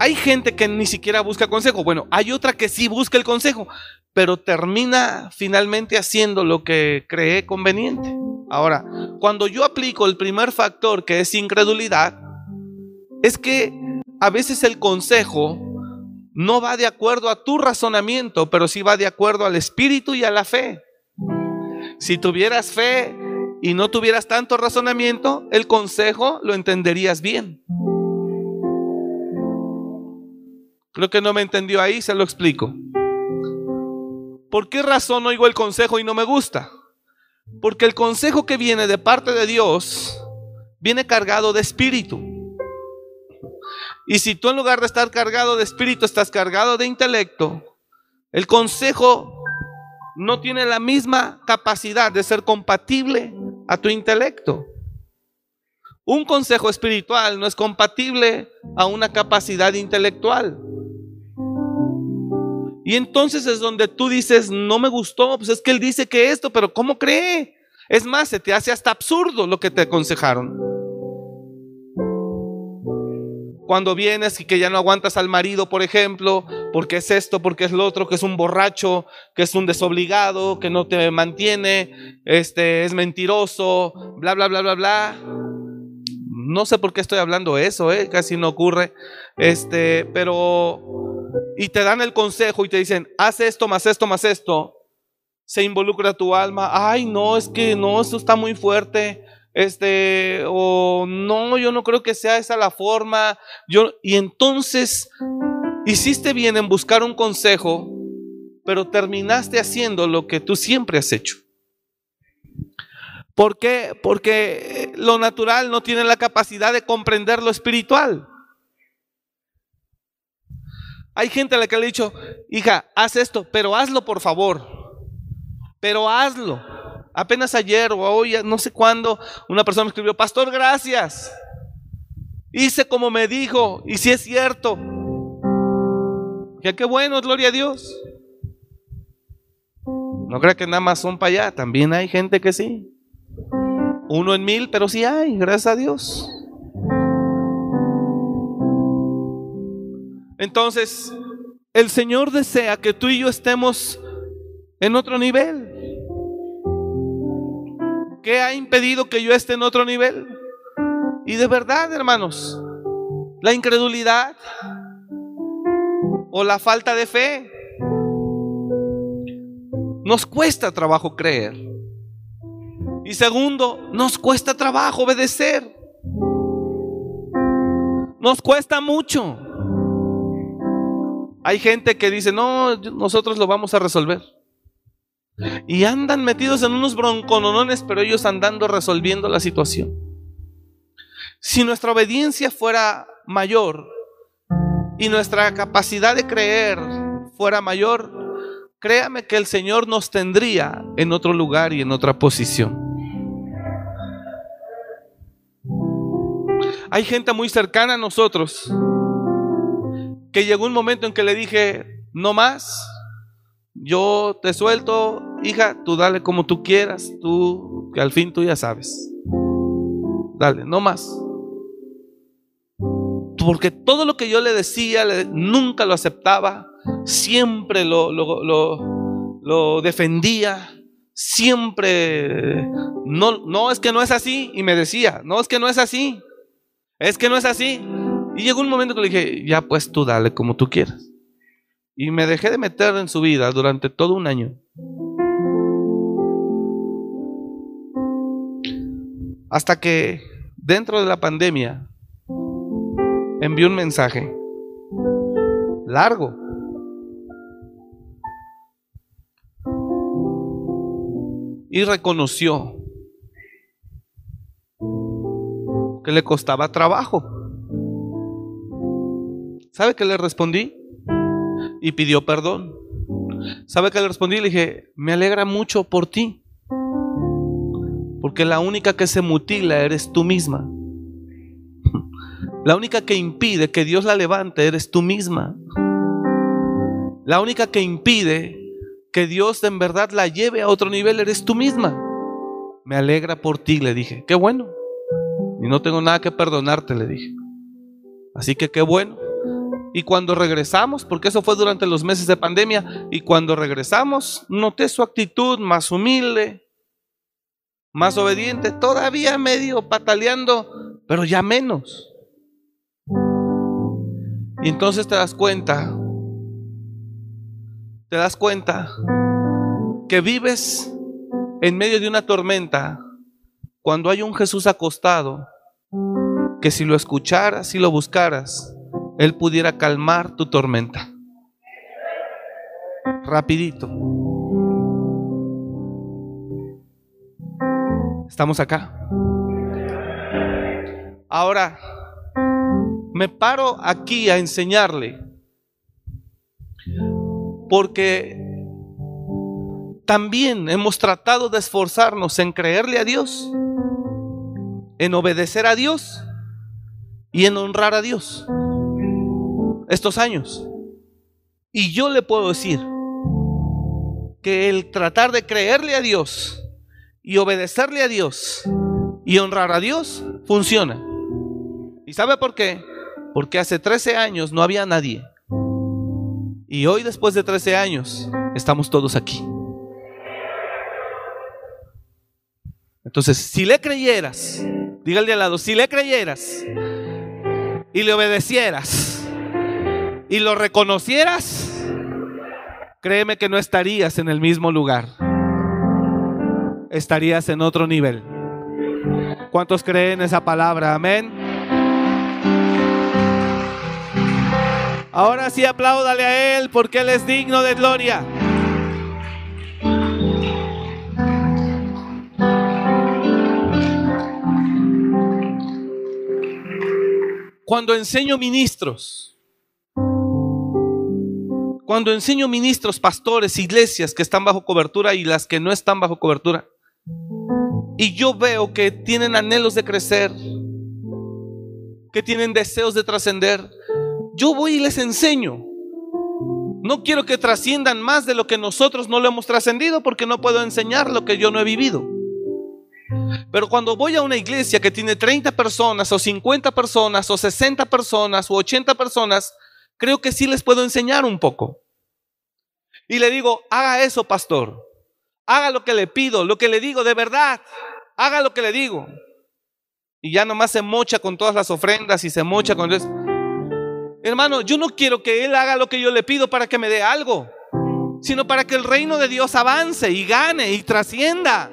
hay gente que ni siquiera busca consejo, bueno, hay otra que sí busca el consejo, pero termina finalmente haciendo lo que cree conveniente. Ahora, cuando yo aplico el primer factor que es incredulidad, es que a veces el consejo no va de acuerdo a tu razonamiento, pero sí va de acuerdo al espíritu y a la fe. Si tuvieras fe y no tuvieras tanto razonamiento, el consejo lo entenderías bien. Creo que no me entendió ahí, se lo explico. ¿Por qué razón oigo el consejo y no me gusta? Porque el consejo que viene de parte de Dios viene cargado de espíritu. Y si tú en lugar de estar cargado de espíritu estás cargado de intelecto, el consejo no tiene la misma capacidad de ser compatible a tu intelecto. Un consejo espiritual no es compatible a una capacidad intelectual. Y entonces es donde tú dices, no me gustó, pues es que él dice que esto, pero ¿cómo cree? Es más, se te hace hasta absurdo lo que te aconsejaron. Cuando vienes y que ya no aguantas al marido, por ejemplo, porque es esto, porque es lo otro, que es un borracho, que es un desobligado, que no te mantiene, este es mentiroso, bla bla bla bla bla. No sé por qué estoy hablando eso, ¿eh? casi no ocurre. Este, pero y te dan el consejo y te dicen, haz esto, más esto, más esto, se involucra tu alma, ay, no, es que no, esto está muy fuerte, este, o no, yo no creo que sea esa la forma, yo, y entonces hiciste bien en buscar un consejo, pero terminaste haciendo lo que tú siempre has hecho. ¿Por qué? Porque lo natural no tiene la capacidad de comprender lo espiritual. Hay gente a la que le he dicho, hija, haz esto, pero hazlo por favor. Pero hazlo. Apenas ayer o hoy, no sé cuándo, una persona me escribió, pastor, gracias. Hice como me dijo, y si es cierto. Ya qué bueno, gloria a Dios. No crea que nada más son para allá, también hay gente que sí. Uno en mil, pero sí hay, gracias a Dios. Entonces, el Señor desea que tú y yo estemos en otro nivel. ¿Qué ha impedido que yo esté en otro nivel? Y de verdad, hermanos, la incredulidad o la falta de fe. Nos cuesta trabajo creer. Y segundo, nos cuesta trabajo obedecer. Nos cuesta mucho. Hay gente que dice, no, nosotros lo vamos a resolver. Y andan metidos en unos broncononones, pero ellos andando resolviendo la situación. Si nuestra obediencia fuera mayor y nuestra capacidad de creer fuera mayor, créame que el Señor nos tendría en otro lugar y en otra posición. Hay gente muy cercana a nosotros que llegó un momento en que le dije, no más, yo te suelto, hija, tú dale como tú quieras, tú, que al fin tú ya sabes. Dale, no más. Porque todo lo que yo le decía, nunca lo aceptaba, siempre lo, lo, lo defendía, siempre, no, no es que no es así, y me decía, no es que no es así, es que no es así. Y llegó un momento que le dije, ya pues tú dale como tú quieras. Y me dejé de meter en su vida durante todo un año. Hasta que dentro de la pandemia envió un mensaje largo. Y reconoció que le costaba trabajo. ¿Sabe qué le respondí? Y pidió perdón. ¿Sabe qué le respondí? Le dije, me alegra mucho por ti. Porque la única que se mutila eres tú misma. La única que impide que Dios la levante eres tú misma. La única que impide que Dios en verdad la lleve a otro nivel eres tú misma. Me alegra por ti, le dije. Qué bueno. Y no tengo nada que perdonarte, le dije. Así que qué bueno. Y cuando regresamos, porque eso fue durante los meses de pandemia, y cuando regresamos, noté su actitud más humilde, más obediente, todavía medio pataleando, pero ya menos. Y entonces te das cuenta te das cuenta que vives en medio de una tormenta cuando hay un Jesús acostado que si lo escucharas, si lo buscaras, Él pudiera calmar tu tormenta. Rapidito. Estamos acá. Ahora, me paro aquí a enseñarle porque también hemos tratado de esforzarnos en creerle a Dios, en obedecer a Dios y en honrar a Dios estos años. Y yo le puedo decir que el tratar de creerle a Dios y obedecerle a Dios y honrar a Dios funciona. ¿Y sabe por qué? Porque hace 13 años no había nadie. Y hoy, después de 13 años, estamos todos aquí. Entonces, si le creyeras, dígale al lado, si le creyeras y le obedecieras y lo reconocieras, créeme que no estarías en el mismo lugar. Estarías en otro nivel. ¿Cuántos creen esa palabra? Amén. Ahora sí apláudale a Él porque Él es digno de gloria. Cuando enseño ministros, cuando enseño ministros, pastores, iglesias que están bajo cobertura y las que no están bajo cobertura, y yo veo que tienen anhelos de crecer, que tienen deseos de trascender, yo voy y les enseño. No quiero que trasciendan más de lo que nosotros no lo hemos trascendido porque no puedo enseñar lo que yo no he vivido. Pero cuando voy a una iglesia que tiene 30 personas o 50 personas o 60 personas o 80 personas, creo que sí les puedo enseñar un poco. Y le digo, haga eso, pastor. Haga lo que le pido, lo que le digo, de verdad. Haga lo que le digo. Y ya nomás se mocha con todas las ofrendas y se mocha con... Hermano, yo no quiero que Él haga lo que yo le pido para que me dé algo, sino para que el reino de Dios avance y gane y trascienda.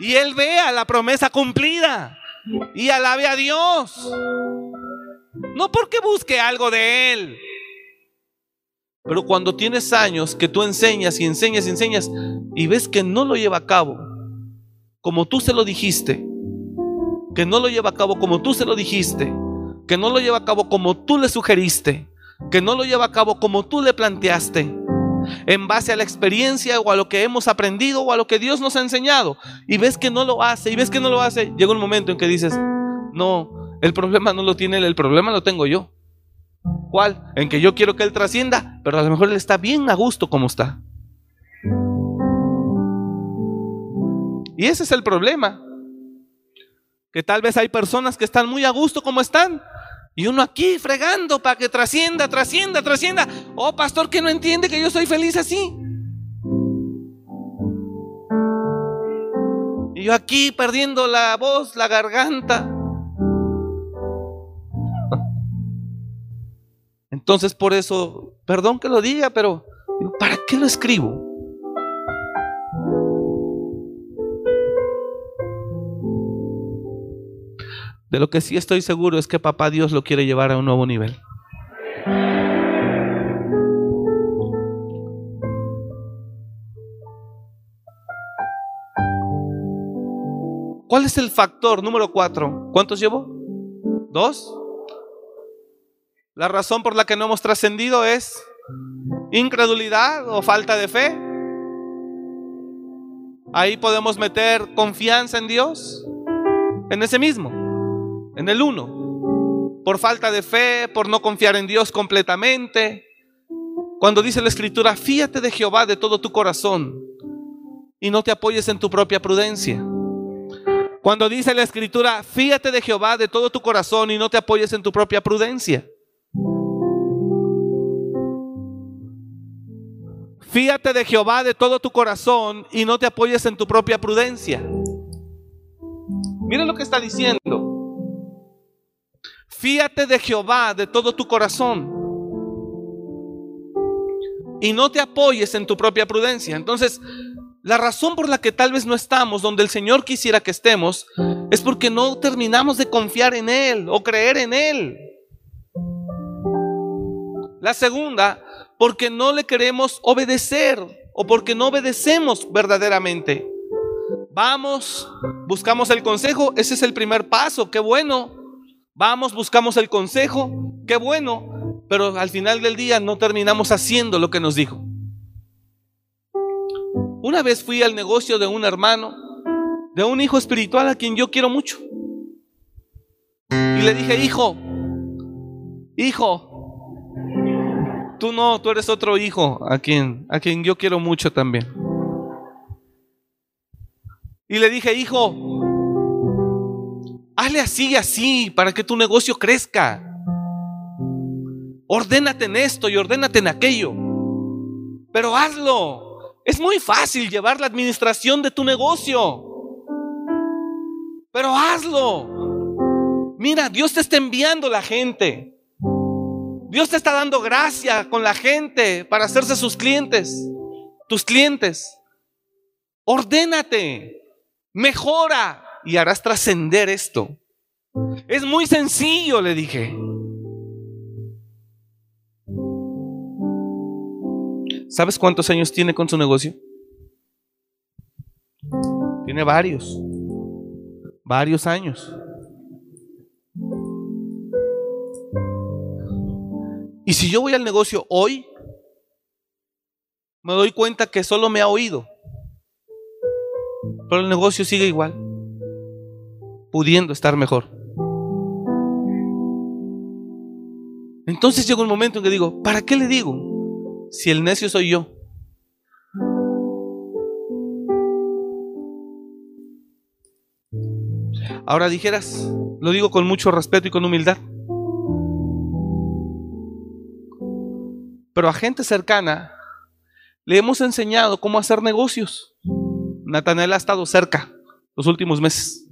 Y Él vea la promesa cumplida y alabe a Dios. No porque busque algo de Él. Pero cuando tienes años que tú enseñas y enseñas y enseñas y ves que no lo lleva a cabo como tú se lo dijiste, que no lo lleva a cabo como tú se lo dijiste, que no lo lleva a cabo como tú le sugeriste, que no lo lleva a cabo como tú le planteaste, en base a la experiencia o a lo que hemos aprendido o a lo que Dios nos ha enseñado, y ves que no lo hace, y ves que no lo hace, llega un momento en que dices, no, el problema no lo tiene él, el problema lo tengo yo. ¿Cuál? En que yo quiero que él trascienda, pero a lo mejor él está bien a gusto como está. Y ese es el problema. Que tal vez hay personas que están muy a gusto como están, y uno aquí fregando para que trascienda, trascienda, trascienda. Oh, pastor, que no entiende que yo soy feliz así. Y yo aquí perdiendo la voz, la garganta. Entonces por eso, perdón que lo diga, pero ¿para qué lo escribo? De lo que sí estoy seguro es que papá Dios lo quiere llevar a un nuevo nivel. ¿Cuál es el factor número cuatro? ¿Cuántos llevo? ¿Dos? La razón por la que no hemos trascendido es incredulidad o falta de fe. Ahí podemos meter confianza en Dios, en ese mismo en el uno, por falta de fe, por no confiar en Dios completamente. Cuando dice la escritura, fíate de Jehová de todo tu corazón y no te apoyes en tu propia prudencia. Cuando dice la escritura, fíate de Jehová de todo tu corazón y no te apoyes en tu propia prudencia. Fíate de Jehová de todo tu corazón y no te apoyes en tu propia prudencia. Miren lo que está diciendo. Fíate de Jehová de todo tu corazón y no te apoyes en tu propia prudencia. Entonces, la razón por la que tal vez no estamos donde el Señor quisiera que estemos es porque no terminamos de confiar en Él o creer en Él. La segunda, porque no le queremos obedecer o porque no obedecemos verdaderamente. Vamos, buscamos el consejo, ese es el primer paso, qué bueno. Vamos, buscamos el consejo, qué bueno, pero al final del día no terminamos haciendo lo que nos dijo. Una vez fui al negocio de un hermano, de un hijo espiritual a quien yo quiero mucho. Y le dije, hijo, hijo, tú no, tú eres otro hijo a quien, a quien yo quiero mucho también. Y le dije, hijo, hazle así y así para que tu negocio crezca. Ordénate en esto y ordénate en aquello. Pero hazlo. Es muy fácil llevar la administración de tu negocio. Pero hazlo. Mira, Dios te está enviando la gente. Dios te está dando gracia con la gente para hacerse sus clientes, tus clientes. Ordénate, mejora y harás trascender esto. Es muy sencillo, le dije. ¿Sabes cuántos años tiene con su negocio? Tiene varios. Varios años. Y si yo voy al negocio hoy, me doy cuenta que solo me ha oído. Pero el negocio sigue igual, pudiendo estar mejor. Entonces llega un momento en que digo, ¿para qué le digo? si el necio soy yo? Ahora dijeras, lo digo con mucho respeto y con humildad, pero a gente cercana le hemos enseñado cómo hacer negocios. Natanel ha estado cerca los últimos meses.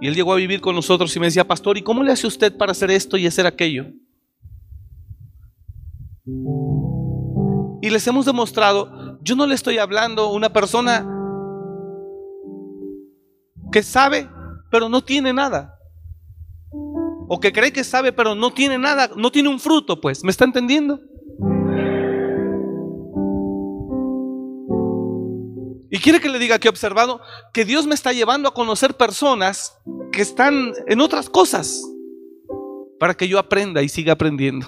Y él llegó a vivir con nosotros y me decía, pastor, ¿y cómo le hace usted para hacer esto y hacer aquello? Y les hemos demostrado, yo no le estoy hablando a una persona que sabe, pero no tiene nada. O que cree que sabe, pero no tiene nada, no tiene un fruto, pues. ¿Me está entendiendo? Y quiere que le diga que he observado que Dios me está llevando a conocer personas que están en otras cosas para que yo aprenda y siga aprendiendo.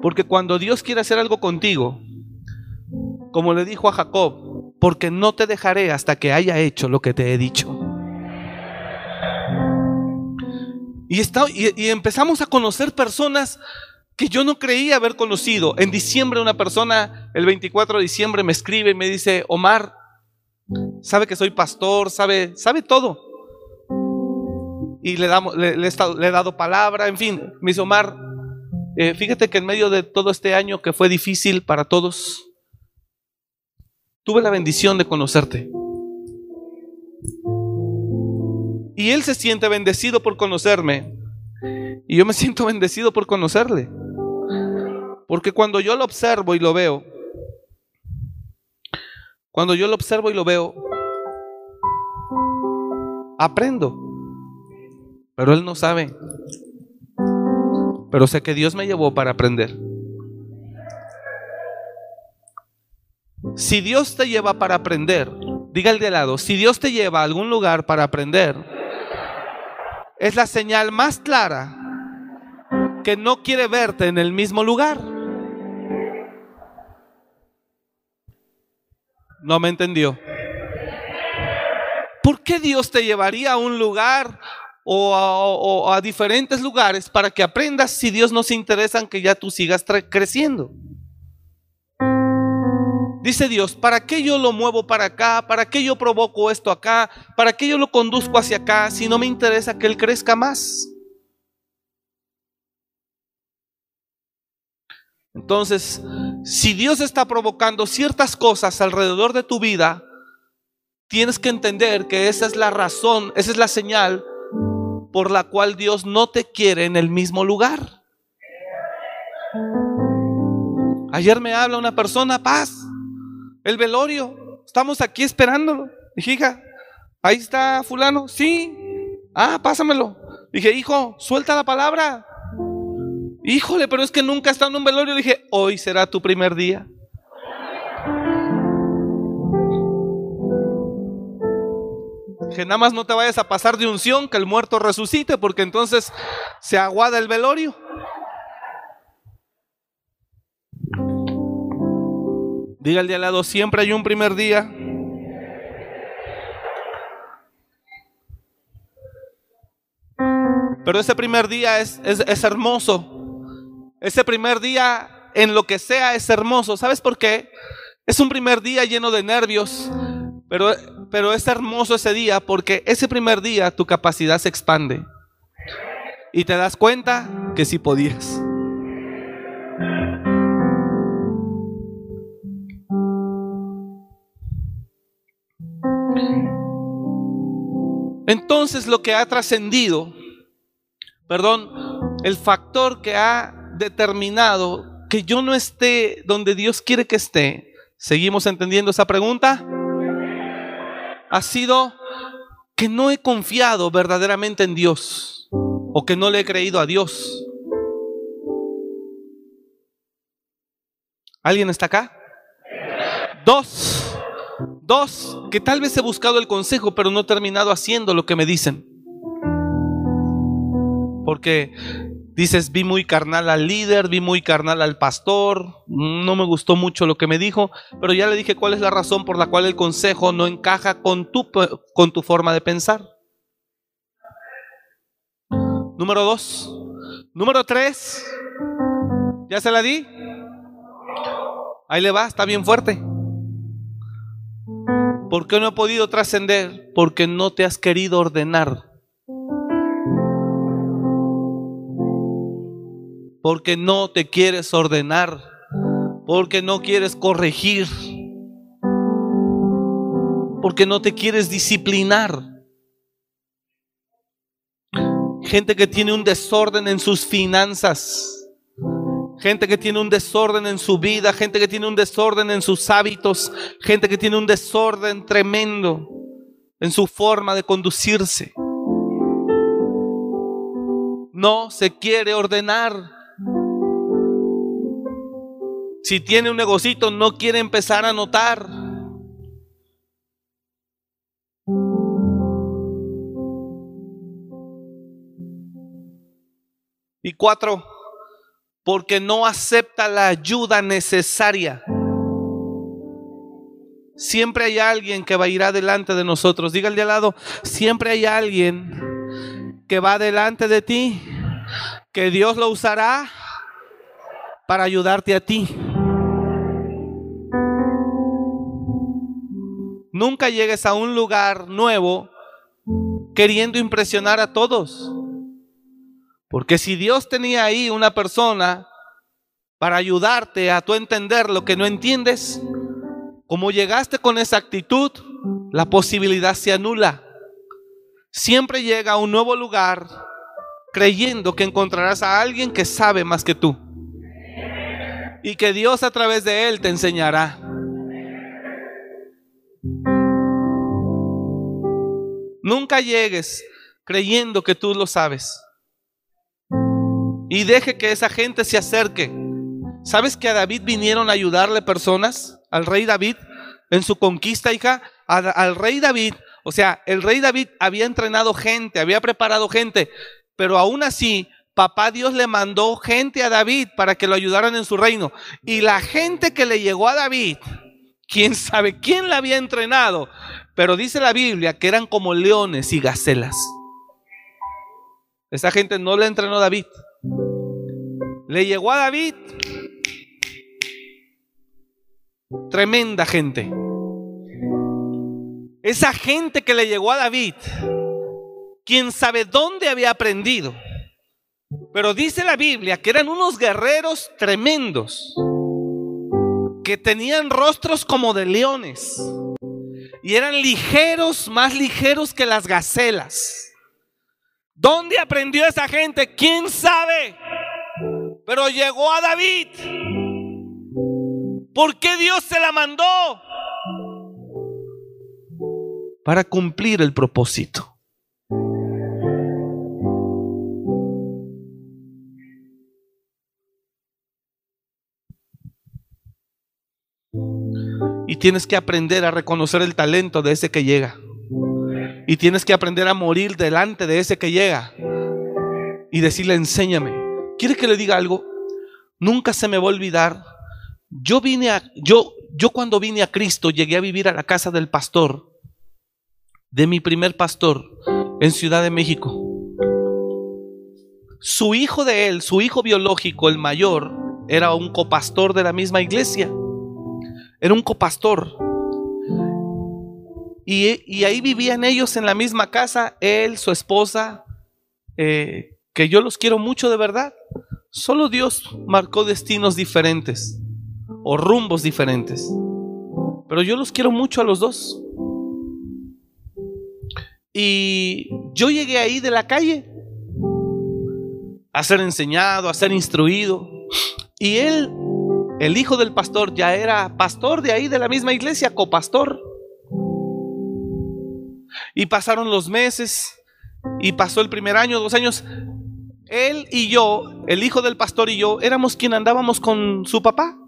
Porque cuando Dios quiere hacer algo contigo, como le dijo a Jacob, porque no te dejaré hasta que haya hecho lo que te he dicho. Y, empezamos a conocer personas que yo no creía haber conocido. En diciembre una persona, el 24 de diciembre, me escribe y me dice, Omar, sabe que soy pastor, sabe, sabe todo. Y le, damos, le, le he dado palabra, en fin, me dice, Omar, eh, fíjate que en medio de todo este año que fue difícil para todos, tuve la bendición de conocerte. Y él se siente bendecido por conocerme. Y yo me [LAUGHS] siento bendecido por conocerle. Porque cuando yo lo observo y lo veo, cuando yo lo observo y lo veo, aprendo. Pero él no sabe pero sé que Dios me llevó para aprender. Si Dios te lleva para aprender, diga el de lado, si Dios te lleva a algún lugar para aprender, es la señal más clara que no quiere verte en el mismo lugar. No me entendió. ¿Por qué Dios te llevaría a un lugar o a, diferentes lugares para que aprendas si Dios no se interesa en que ya tú sigas creciendo. Dice Dios, ¿para qué yo lo muevo para acá? ¿Para qué yo provoco esto acá? ¿Para qué yo lo conduzco hacia acá si no me interesa que Él crezca más? Entonces, si Dios está provocando ciertas cosas alrededor de tu vida, tienes que entender que esa es la razón, esa es la señal por la cual Dios no te quiere en el mismo lugar. Ayer me habla una persona, paz, el velorio, estamos aquí esperándolo. Dije, hija, ahí está fulano, sí, ah, pásamelo. Dije, hijo, suelta la palabra. Híjole, pero es que nunca estado en un velorio. Dije, hoy será tu primer día. Que nada más no te vayas a pasar de unción, que el muerto resucite, porque entonces se aguada el velorio. Diga al de al lado, siempre hay un primer día. Pero ese primer día es, es, hermoso. Ese primer día, en lo que sea, es hermoso. ¿Sabes por qué? Es un primer día lleno de nervios. Pero, pero es hermoso ese día porque ese primer día tu capacidad se expande. Y te das cuenta que sí podías. Entonces lo que ha trascendido, perdón, el factor que ha determinado que yo no esté donde Dios quiere que esté, ¿seguimos entendiendo esa pregunta? Ha sido que no he confiado verdaderamente en Dios o que no le he creído a Dios. ¿Alguien está acá? Dos, Dos, que tal vez he buscado el consejo, pero no he terminado haciendo lo que me dicen. Porque dices, vi muy carnal al líder, vi muy carnal al pastor, no me gustó mucho lo que me dijo, pero ya le dije cuál es la razón por la cual el consejo no encaja con tu, con tu forma de pensar. Número dos. Número tres. ¿Ya se la di? Ahí le va, está bien fuerte. ¿Por qué no he podido trascender? Porque no te has querido ordenar. Porque no te quieres ordenar. Porque no quieres corregir. Porque no te quieres disciplinar. Gente que tiene un desorden en sus finanzas gente que tiene un desorden en su vida, gente que tiene un desorden en sus hábitos, gente que tiene un desorden tremendo en su forma de conducirse. No se quiere ordenar. Si tiene un negocito, no quiere empezar a notar. Y cuatro, porque no acepta la ayuda necesaria. Siempre hay alguien que va a ir adelante de nosotros. Dígale de al lado, siempre hay alguien que va delante de ti, que Dios lo usará para ayudarte a ti. Nunca llegues a un lugar nuevo queriendo impresionar a todos. Porque si Dios tenía ahí una persona para ayudarte a tú entender lo que no entiendes, como llegaste con esa actitud, la posibilidad se anula. Siempre llega a un nuevo lugar creyendo que encontrarás a alguien que sabe más que tú. Y que Dios a través de él te enseñará. Nunca llegues creyendo que tú lo sabes. Y deje que esa gente se acerque. ¿Sabes que a David vinieron a ayudarle personas? Al rey David en su conquista, hija. al rey David. O sea, el rey David había entrenado gente, había preparado gente. Pero aún así, papá Dios le mandó gente a David para que lo ayudaran en su reino. Y la gente que le llegó a David, quién sabe quién la había entrenado. Pero dice la Biblia que eran como leones y gacelas. Esa gente no le entrenó David. Le llegó a David tremenda gente. Esa gente que le llegó a David, quién sabe dónde había aprendido. Pero dice la Biblia que eran unos guerreros tremendos, que tenían rostros como de leones y eran ligeros, más ligeros que las gacelas. ¿Dónde aprendió esa gente? ¿Quién sabe? Pero llegó a David. ¿Por qué Dios se la mandó? Para cumplir el propósito. Y tienes que aprender a reconocer el talento de ese que llega. Y tienes que aprender a morir delante de ese que llega. Y decirle, enséñame. ¿Quiere que le diga algo? Nunca se me va a olvidar. Yo vine a, yo, yo cuando vine a Cristo llegué a vivir a la casa del pastor, de mi primer pastor, en Ciudad de México. Su hijo de él, su hijo biológico, el mayor, era un copastor de la misma iglesia. Era un copastor. Y, ahí vivían ellos en la misma casa, él, su esposa, eh, que yo los quiero mucho de verdad. Solo Dios marcó destinos diferentes o rumbos diferentes. Pero yo los quiero mucho a los dos. Y yo llegué ahí de la calle a ser enseñado, a ser instruido. Y él el hijo del pastor ya era pastor de ahí, de la misma iglesia, copastor. Y pasaron los meses, y pasó el primer año, dos años. Él y yo, el hijo del pastor y yo, éramos quien andábamos con su papá.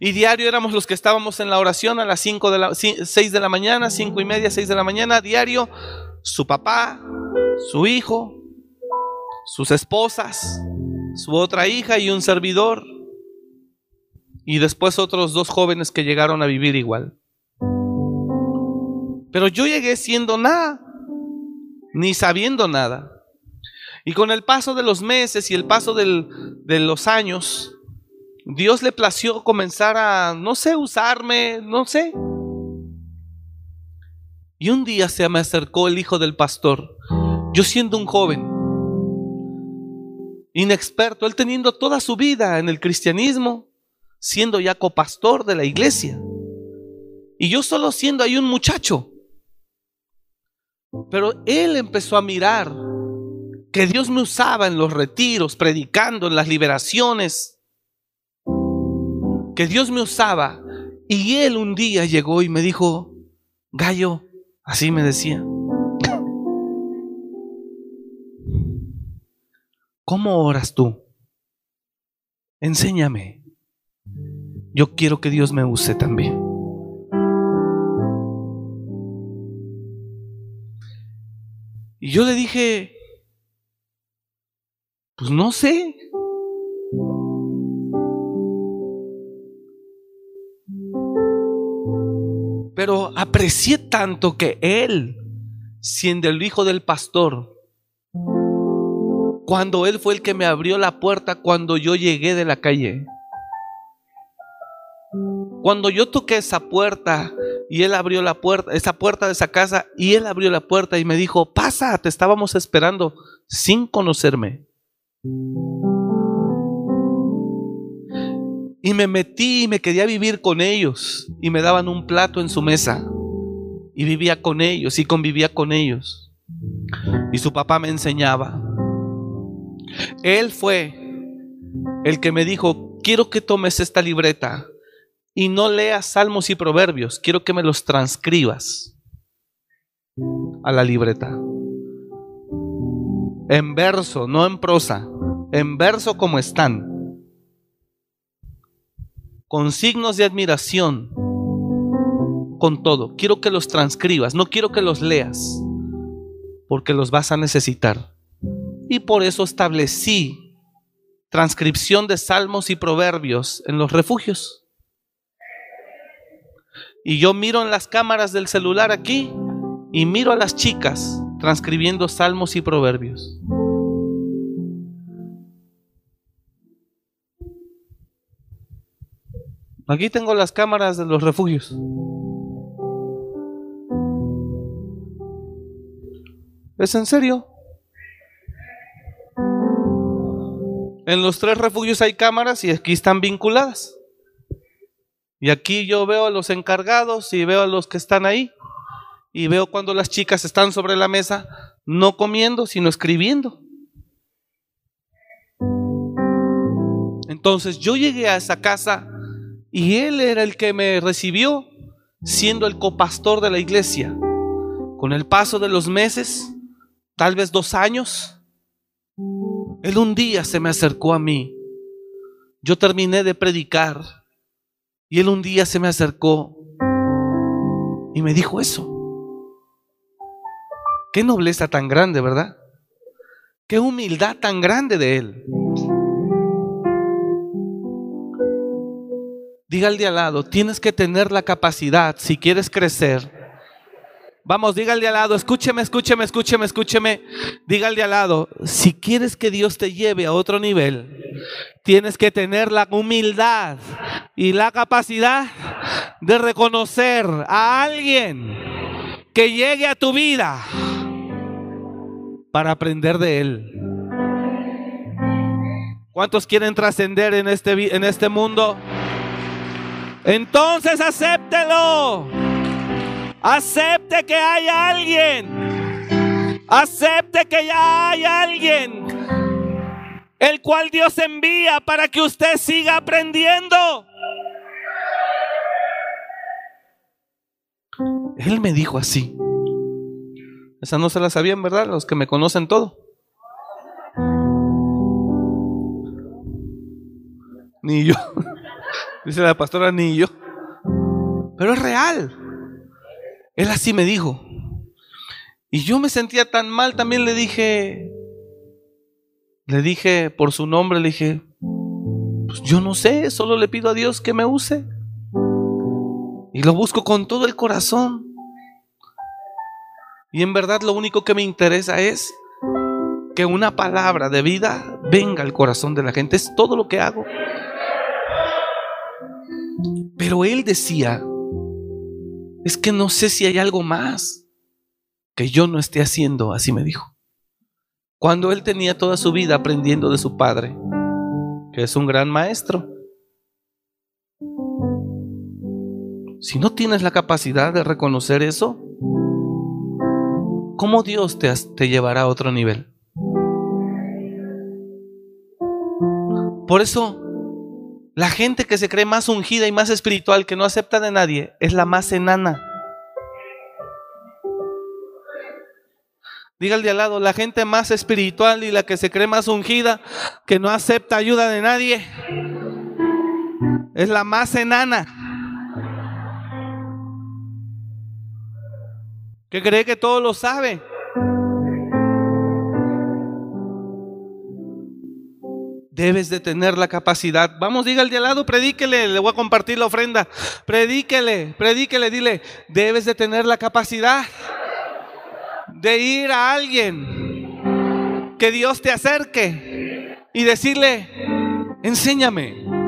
Y diario éramos los que estábamos en la oración a las 5 de la 6 de la mañana, cinco y media, 6 de la mañana, diario, su papá, su hijo, sus esposas, su otra hija y un servidor, y después otros dos jóvenes que llegaron a vivir igual. Pero yo llegué siendo nada, ni sabiendo nada. Y con el paso de los meses y el paso de los años, Dios le plació comenzar a, no sé, usarme, no sé. Y un día se me acercó el hijo del pastor, yo siendo un joven, inexperto, él teniendo toda su vida en el cristianismo, siendo ya copastor de la iglesia. Y yo solo siendo ahí un muchacho. Pero él empezó a mirar que Dios me usaba en los retiros, predicando, en las liberaciones. Que Dios me usaba. Y él un día llegó y me dijo, Gallo, así me decía, ¿Cómo oras tú? Enséñame. Yo quiero que Dios me use también. Y yo le dije, pues no sé. Pero aprecié tanto que él, siendo el hijo del pastor, cuando Él fue el que me abrió la puerta cuando yo llegué de la calle. Cuando yo toqué esa puerta y Él abrió la puerta, esa puerta de esa casa, y Él abrió la puerta y me dijo, pasa, te estábamos esperando sin conocerme. Y me metí y me quería vivir con ellos y me daban un plato en su mesa y vivía con ellos y convivía con ellos. Y su papá me enseñaba. Él fue el que me dijo, quiero que tomes esta libreta y no leas salmos y proverbios, quiero que me los transcribas a la libreta. En verso, no en prosa, en verso como están, con signos de admiración, con todo. Quiero que los transcribas, no quiero que los leas, porque los vas a necesitar. Y por eso establecí transcripción de salmos y proverbios en los refugios. Y yo miro en las cámaras del celular aquí y miro a las chicas transcribiendo salmos y proverbios. Aquí tengo las cámaras de los refugios. ¿Es en serio? En los tres refugios hay cámaras y aquí están vinculadas. Y aquí yo veo a los encargados y veo a los que están ahí. Y veo cuando las chicas están sobre la mesa, no comiendo, sino escribiendo. Entonces yo llegué a esa casa y él era el que me recibió siendo el copastor de la iglesia. Con el paso de los meses, tal vez dos años, él un día se me acercó a mí. Yo terminé de predicar y él un día se me acercó y me dijo eso. Qué nobleza tan grande, ¿verdad? Qué humildad tan grande de él. Diga al de al lado, tienes que tener la capacidad si quieres crecer Vamos, diga al de al lado, escúcheme, escúcheme, escúcheme, escúcheme. Diga al de al lado, si quieres que Dios te lleve a otro nivel, tienes que tener la humildad y la capacidad de reconocer a alguien que llegue a tu vida para aprender de él. ¿Cuántos quieren trascender en este, en este mundo? Entonces acéptelo. Acepte que hay alguien. Acepte que ya hay alguien. El cual Dios envía para que usted siga aprendiendo. Él me dijo así. Esa no se la sabían, ¿verdad? Los que me conocen todo. Ni yo. [LAUGHS] Dice la pastora, ni yo. Pero es real. Él así me dijo. Y yo me sentía tan mal, también le dije, le dije por su nombre, le dije, pues yo no sé, solo le pido a Dios que me use. Y lo busco con todo el corazón. Y en verdad lo único que me interesa es que una palabra de vida venga al corazón de la gente. Es todo lo que hago. Pero él decía, es que no sé si hay algo más que yo no esté haciendo, así me dijo. Cuando él tenía toda su vida aprendiendo de su padre, que es un gran maestro. Si no tienes la capacidad de reconocer eso, ¿cómo Dios te, te llevará a otro nivel? Por eso la gente que se cree más ungida y más espiritual, que no acepta de nadie, es la más enana. Diga al de al lado, la gente más espiritual y la que se cree más ungida, que no acepta ayuda de nadie, es la más enana. Que cree que todo lo sabe. Debes de tener la capacidad. Vamos, diga al de al lado, predíquele, le voy a compartir la ofrenda. Predíquele, predíquele, dile, debes de tener la capacidad de ir a alguien que Dios te acerque y decirle, enséñame.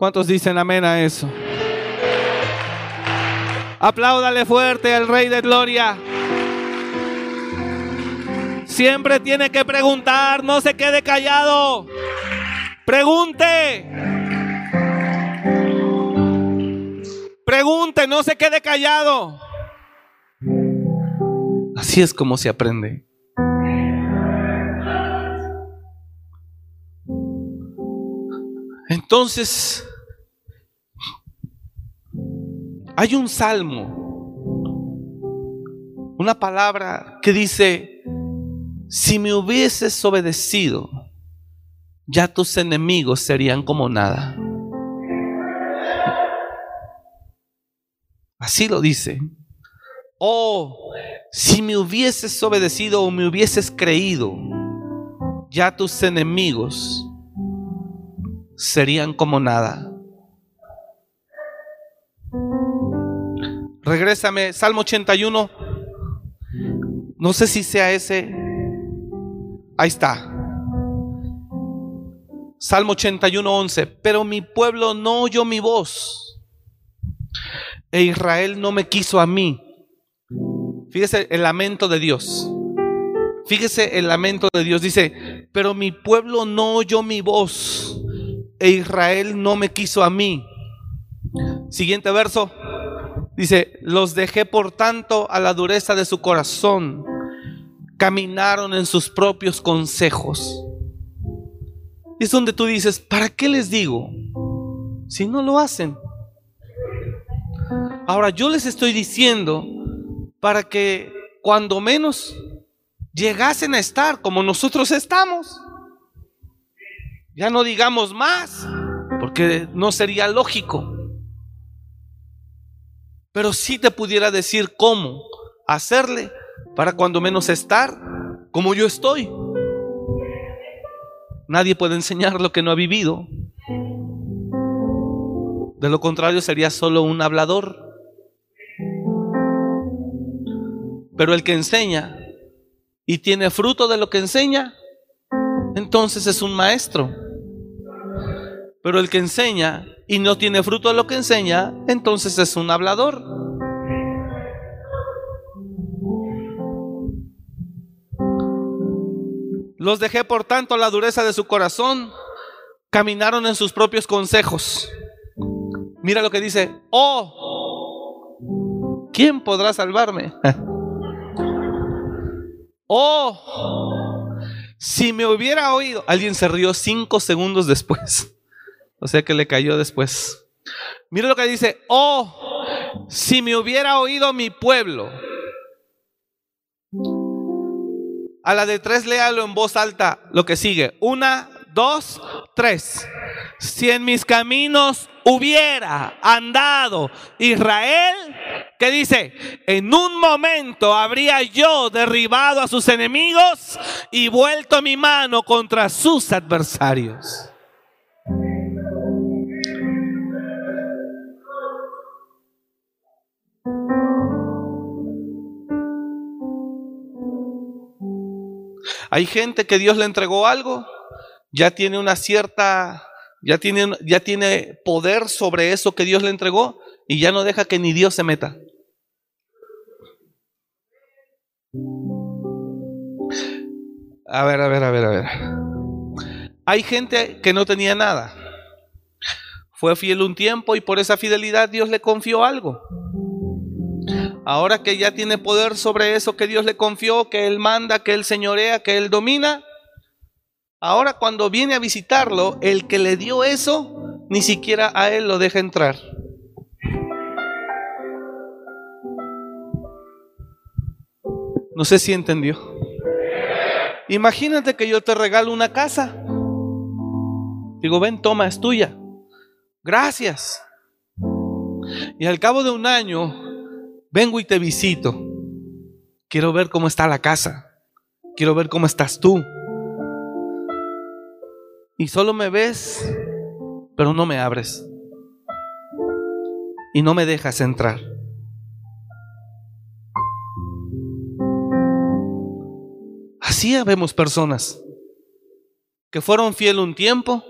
¿Cuántos dicen amén a eso? Apláudale fuerte al Rey de Gloria. Siempre tiene que preguntar, no se quede callado. Pregunte. Pregunte, no se quede callado. Así es como se aprende. Entonces, hay un salmo, una palabra que dice, si me hubieses obedecido, ya tus enemigos serían como nada. Así lo dice. Oh, si me hubieses obedecido o me hubieses creído, ya tus enemigos serían como nada. Regrésame, Salmo 81. No sé si sea ese. Ahí está. Salmo 81, 11. Pero mi pueblo no oyó mi voz. E Israel no me quiso a mí. Fíjese el lamento de Dios. Fíjese el lamento de Dios. Dice, pero mi pueblo no oyó mi voz. E Israel no me quiso a mí. Siguiente verso. Dice, los dejé por tanto a la dureza de su corazón caminaron en sus propios consejos. Es donde tú dices, ¿para qué les digo? Si no lo hacen. Ahora yo les estoy diciendo para que cuando menos llegasen a estar como nosotros estamos. Ya no digamos más, porque no sería lógico. Pero sí te pudiera decir cómo hacerle para cuando menos estar como yo estoy. Nadie puede enseñar lo que no ha vivido. De lo contrario sería solo un hablador. Pero el que enseña y tiene fruto de lo que enseña, entonces es un maestro. Pero el que enseña y no tiene fruto de lo que enseña, entonces es un hablador. Los dejé por tanto a la dureza de su corazón, caminaron en sus propios consejos. Mira lo que dice, oh, ¿quién podrá salvarme? [LAUGHS] oh, si me hubiera oído, alguien se rió cinco segundos después, o sea que le cayó después. Mira lo que dice, oh, si me hubiera oído mi pueblo a la de tres, léalo en voz alta lo que sigue. Una, dos, tres. Si en mis caminos hubiera andado Israel, ¿qué dice? En un momento habría yo derribado a sus enemigos y vuelto mi mano contra sus adversarios. Hay gente que Dios le entregó algo, ya tiene una cierta, ya tiene, ya tiene poder sobre eso que Dios le entregó y ya no deja que ni Dios se meta. A ver, a ver, a ver, a ver. Hay gente que no tenía nada. Fue fiel un tiempo y por esa fidelidad Dios le confió algo. Ahora que ya tiene poder sobre eso que Dios le confió, que Él manda, que Él señorea, que Él domina, ahora cuando viene a visitarlo, el que le dio eso, ni siquiera a Él lo deja entrar. No sé si entendió. Imagínate que yo te regalo una casa. Digo, ven, toma, es tuya. Gracias. Y al cabo de un año, vengo y te visito. Quiero ver cómo está la casa. Quiero ver cómo estás tú. Y solo me ves, pero no me abres. Y no me dejas entrar. Así vemos personas que fueron fiel un tiempo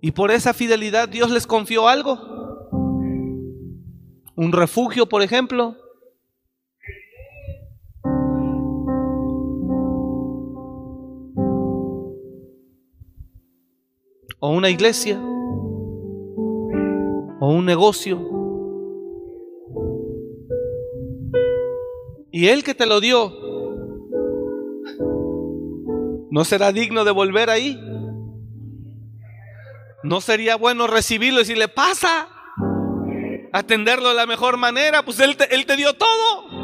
y por esa fidelidad Dios les confió algo. Un refugio, por ejemplo. O una iglesia. O un negocio. Y el que te lo dio no será digno de volver ahí. No sería bueno recibirlo y decirle, pasa, atenderlo de la mejor manera, pues él te, él te dio todo.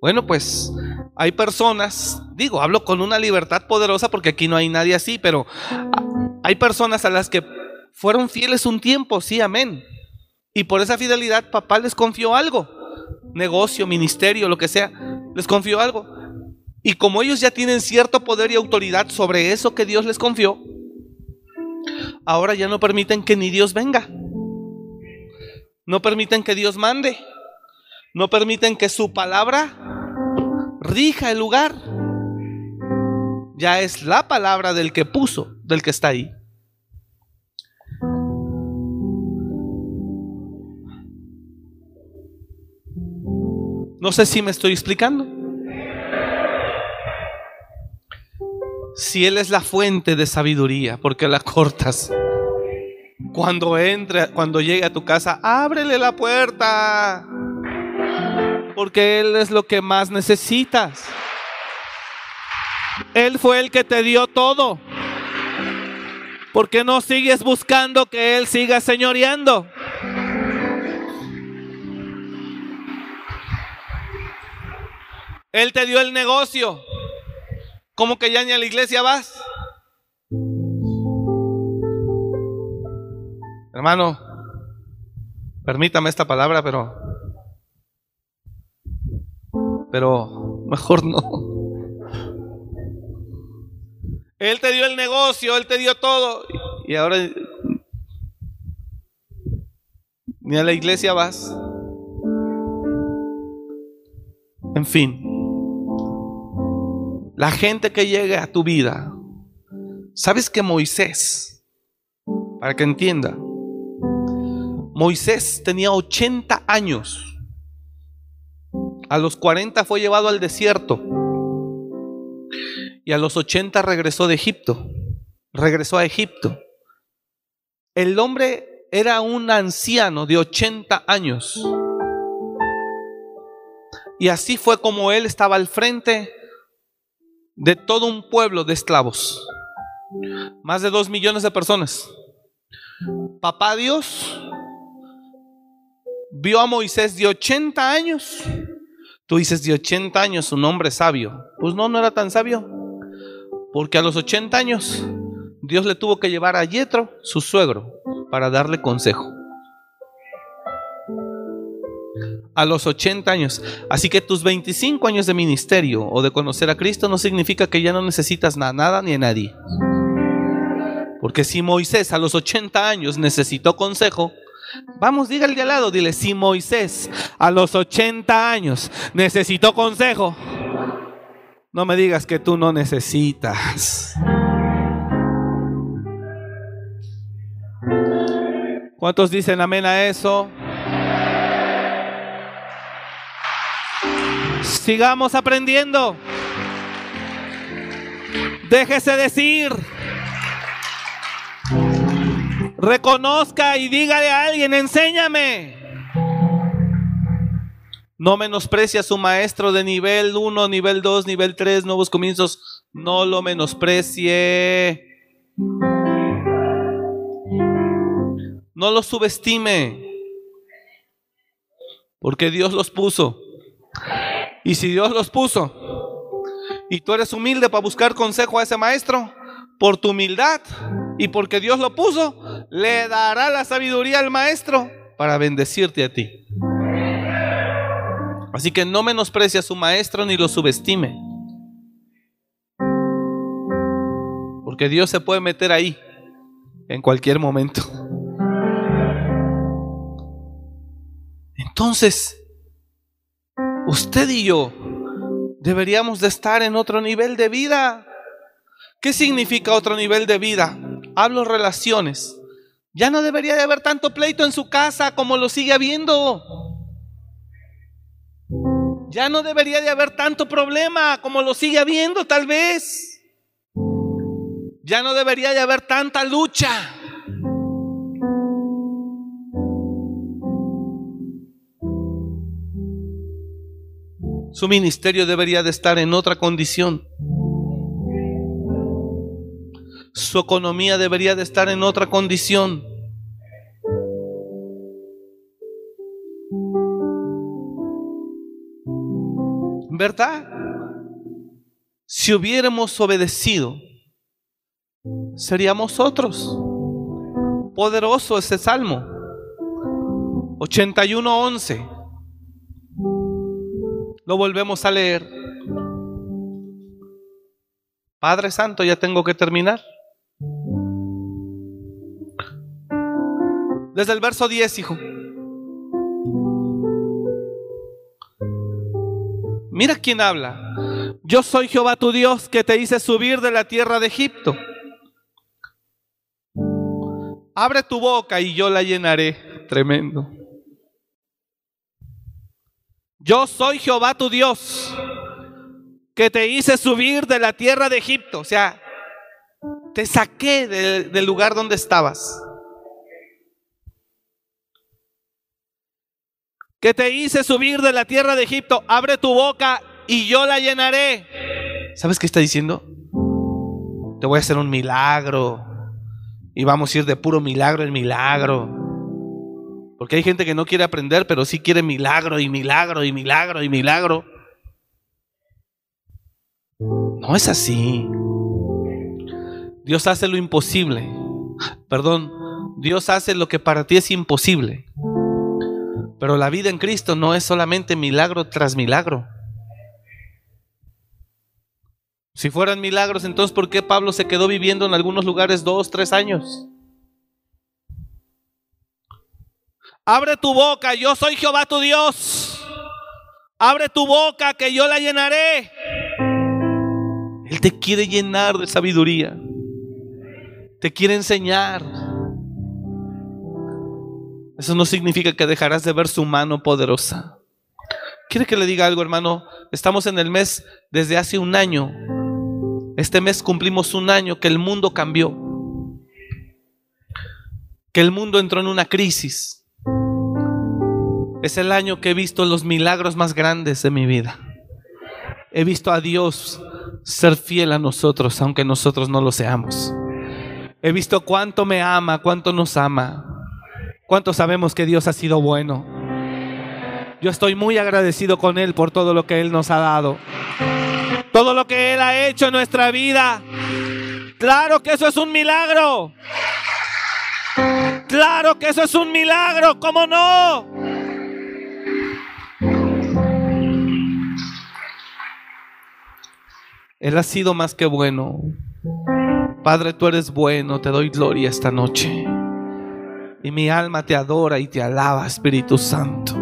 Bueno, pues hay personas, digo, hablo con una libertad poderosa porque aquí no hay nadie así, pero hay personas a las que fueron fieles un tiempo, sí, amén. Y por esa fidelidad papá les confió algo, negocio, ministerio, lo que sea, les confió algo. Y como ellos ya tienen cierto poder y autoridad sobre eso que Dios les confió, ahora ya no permiten que ni Dios venga. No permiten que Dios mande. No permiten que su palabra rija el lugar. Ya es la palabra del que puso, del que está ahí. No sé si me estoy explicando. Si Él es la fuente de sabiduría, ¿por qué la cortas? Cuando entre, cuando llegue a tu casa, ábrele la puerta. Porque Él es lo que más necesitas. Él fue el que te dio todo. ¿Por qué no sigues buscando que Él siga señoreando? Él te dio el negocio. ¿Cómo que ya ni a la iglesia vas? Hermano, permítame esta palabra, pero pero mejor no. Él te dio el negocio, él te dio todo y ahora ni a la iglesia vas. En fin, la gente que llegue a tu vida, sabes que Moisés, para que entienda, Moisés tenía 80 años. A los 40 fue llevado al desierto. Y a los 80 regresó de Egipto. Regresó a Egipto. El hombre era un anciano de 80 años. Y así fue como él estaba al frente de todo un pueblo de esclavos. Más de dos millones de personas. Papá Dios vio a Moisés de 80 años. Tú dices de 80 años, un hombre sabio. Pues no, no era tan sabio. Porque a los 80 años Dios le tuvo que llevar a Yetro, su suegro, para darle consejo a los 80 años. Así que tus 25 años de ministerio o de conocer a Cristo no significa que ya no necesitas nada, ni a nadie. Porque si Moisés a los 80 años necesitó consejo, vamos, dígale de al lado, dile, si Moisés a los 80 años necesitó consejo, no me digas que tú no necesitas. ¿Cuántos dicen amén a eso? Sigamos aprendiendo. Déjese decir. Reconozca y dígale a alguien, enséñame. No menosprecie a su maestro de nivel 1, nivel 2, nivel 3, nuevos comienzos. No lo menosprecie. No lo subestime. Porque Dios los puso. Y si Dios los puso y tú eres humilde para buscar consejo a ese maestro, por tu humildad y porque Dios lo puso, le dará la sabiduría al maestro para bendecirte a ti. Así que no menosprecie a su maestro ni lo subestime. Porque Dios se puede meter ahí en cualquier momento. Entonces, usted y yo deberíamos de estar en otro nivel de vida. ¿Qué significa otro nivel de vida? Hablo relaciones. Ya no debería de haber tanto pleito en su casa como lo sigue habiendo. Ya no debería de haber tanto problema como lo sigue habiendo tal vez. Ya no debería de haber tanta lucha. Su ministerio debería de estar en otra condición. Su economía debería de estar en otra condición. ¿Verdad? Si hubiéramos obedecido, seríamos otros. Poderoso ese salmo. 81.11. Lo volvemos a leer. Padre Santo, ya tengo que terminar. Desde el verso 10, hijo. Mira quién habla. Yo soy Jehová tu Dios que te hice subir de la tierra de Egipto. Abre tu boca y yo la llenaré. Tremendo. Yo soy Jehová tu Dios, que te hice subir de la tierra de Egipto. O sea, te saqué del lugar donde estabas. que te hice subir de la tierra de Egipto, abre tu boca y yo la llenaré. ¿Sabes qué está diciendo? Te voy a hacer un milagro. Y vamos a ir de puro milagro en milagro. Porque hay gente que no quiere aprender, pero sí quiere milagro y milagro y milagro y milagro. No es así. Dios hace lo imposible. Perdón, Dios hace lo que para ti es imposible. Pero la vida en Cristo no es solamente milagro tras milagro. Si fueran milagros, entonces ¿por qué Pablo se quedó viviendo en algunos lugares dos, tres años? Abre tu boca, yo soy Jehová tu Dios. Abre tu boca que yo la llenaré. Él te quiere llenar de sabiduría. Te quiere enseñar. Eso no significa que dejarás de ver su mano poderosa. ¿Quiere que le diga algo, hermano? Estamos en el mes desde hace un año. Este mes cumplimos un año que el mundo cambió. Que el mundo entró en una crisis es el año que he visto los milagros más grandes de mi vida. He visto a Dios ser fiel a nosotros, aunque nosotros no lo seamos. He visto cuánto me ama, cuánto nos ama, cuánto sabemos que Dios ha sido bueno. Yo estoy muy agradecido con Él por todo lo que Él nos ha dado. Todo lo que Él ha hecho en nuestra vida. Claro que eso es un milagro. Claro que eso es un milagro, ¿cómo no? Él ha sido más que bueno. Padre, tú eres bueno, te doy gloria esta noche. Y mi alma te adora y te alaba, Espíritu Santo.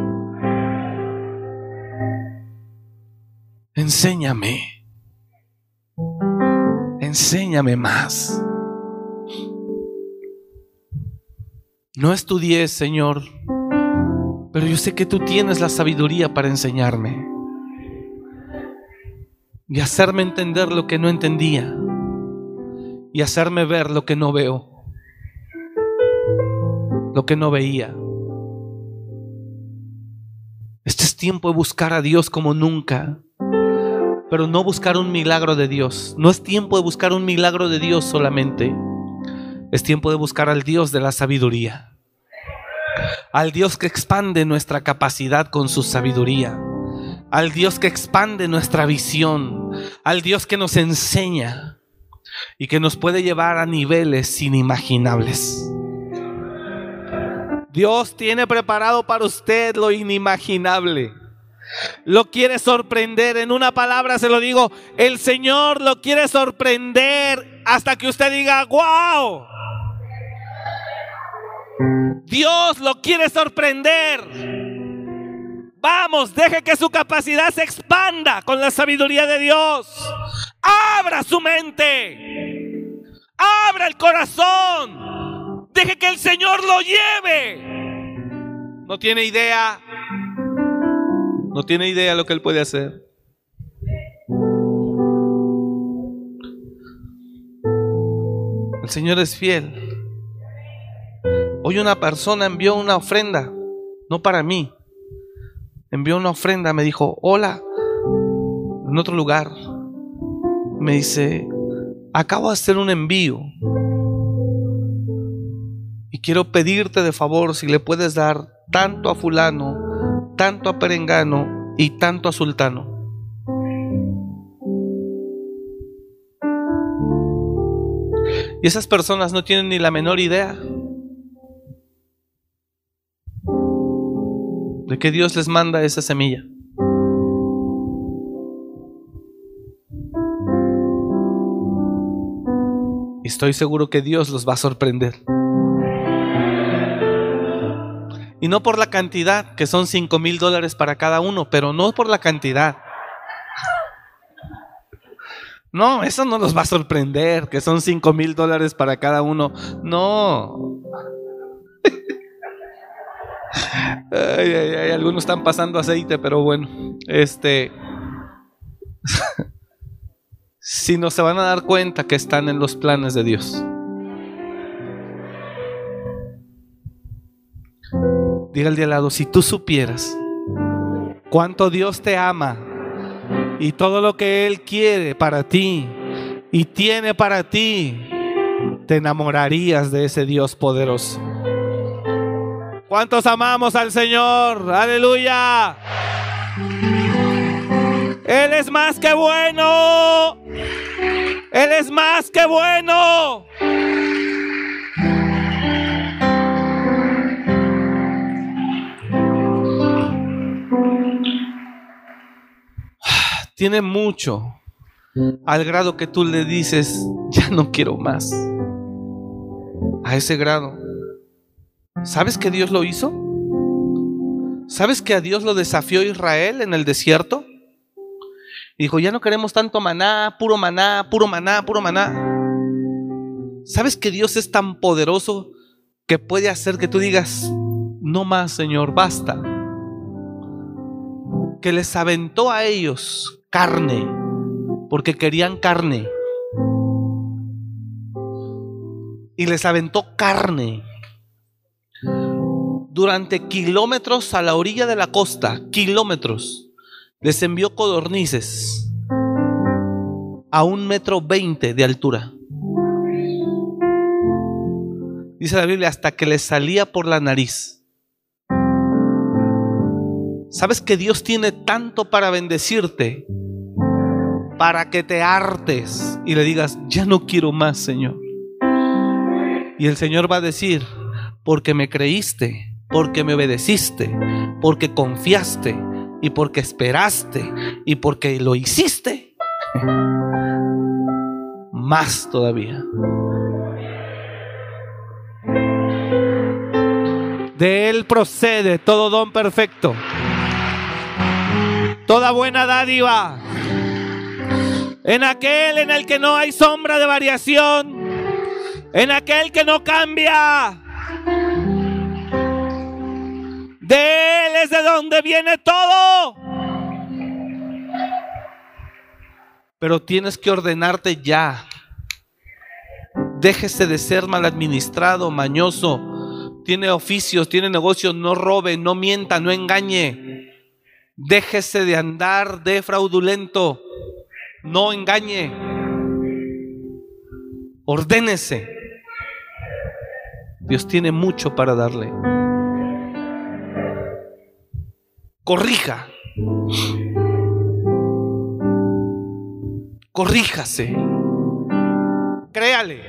Enséñame. Enséñame más. No estudié, Señor, pero yo sé que tú tienes la sabiduría para enseñarme y hacerme entender lo que no entendía y hacerme ver lo que no veo, lo que no veía. Este es tiempo de buscar a Dios como nunca, pero no buscar un milagro de Dios. No es tiempo de buscar un milagro de Dios solamente. Es tiempo de buscar al Dios de la sabiduría. Al Dios que expande nuestra capacidad con su sabiduría al Dios que expande nuestra visión, al Dios que nos enseña y que nos puede llevar a niveles inimaginables. Dios tiene preparado para usted lo inimaginable. Lo quiere sorprender. En una palabra se lo digo, el Señor lo quiere sorprender hasta que usted diga, wow. Dios lo quiere sorprender. Vamos, deje que su capacidad se expanda con la sabiduría de Dios. Abra su mente. Abra el corazón. Deje que el Señor lo lleve. No tiene idea. No tiene idea lo que Él puede hacer. El Señor es fiel. Hoy una persona envió una ofrenda, no para mí, envió una ofrenda, me dijo, hola, en otro lugar. Me dice, acabo de hacer un envío. Y quiero pedirte de favor si le puedes dar tanto a fulano, tanto a perengano y tanto a sultano. Y esas personas no tienen ni la menor idea de que Dios les manda esa semilla. Estoy seguro que Dios los va a sorprender. Y no por la cantidad, que son 5 mil dólares para cada uno, pero no por la cantidad. No, eso no los va a sorprender, que son 5 mil dólares para cada uno. No. [LAUGHS] Algunos están pasando aceite, pero bueno, este, [LAUGHS] si no se van a dar cuenta que están en los planes de Dios. Diga al de al lado, si tú supieras cuánto Dios te ama y todo lo que Él quiere para ti y tiene para ti, te enamorarías de ese Dios poderoso. ¿Cuántos amamos al Señor? Aleluya. Él es más que bueno. Él es más que bueno. Tiene mucho al grado que tú le dices, ya no quiero más. A ese grado. ¿Sabes que Dios lo hizo? ¿Sabes que a Dios lo desafió Israel en el desierto? dijo, ya no queremos tanto maná, puro maná, puro maná, puro maná. ¿Sabes que Dios es tan poderoso que puede hacer que tú digas, no más, Señor, basta? Que les aventó a ellos carne, porque querían carne. Y les aventó carne durante kilómetros a la orilla de la costa, kilómetros les envió codornices a un metro veinte de altura. Dice la Biblia, hasta que les salía por la nariz. ¿Sabes que Dios tiene tanto para bendecirte? Para que te hartes y le digas, ya no quiero más, Señor. Y el Señor va a decir, porque me creíste, porque me obedeciste, porque confiaste, y porque esperaste y porque lo hiciste, más todavía. De Él procede todo don perfecto, toda buena dádiva. En aquel en el que no hay sombra de variación, en aquel que no cambia, de Él es de donde viene todo. Pero tienes que ordenarte ya. Déjese de ser mal administrado, mañoso. Tiene oficios, tiene negocios. No robe, no mienta, no engañe. Déjese de andar de fraudulento. No engañe. Ordénese. Dios tiene mucho para darle. Corrija. Corríjase. Créale.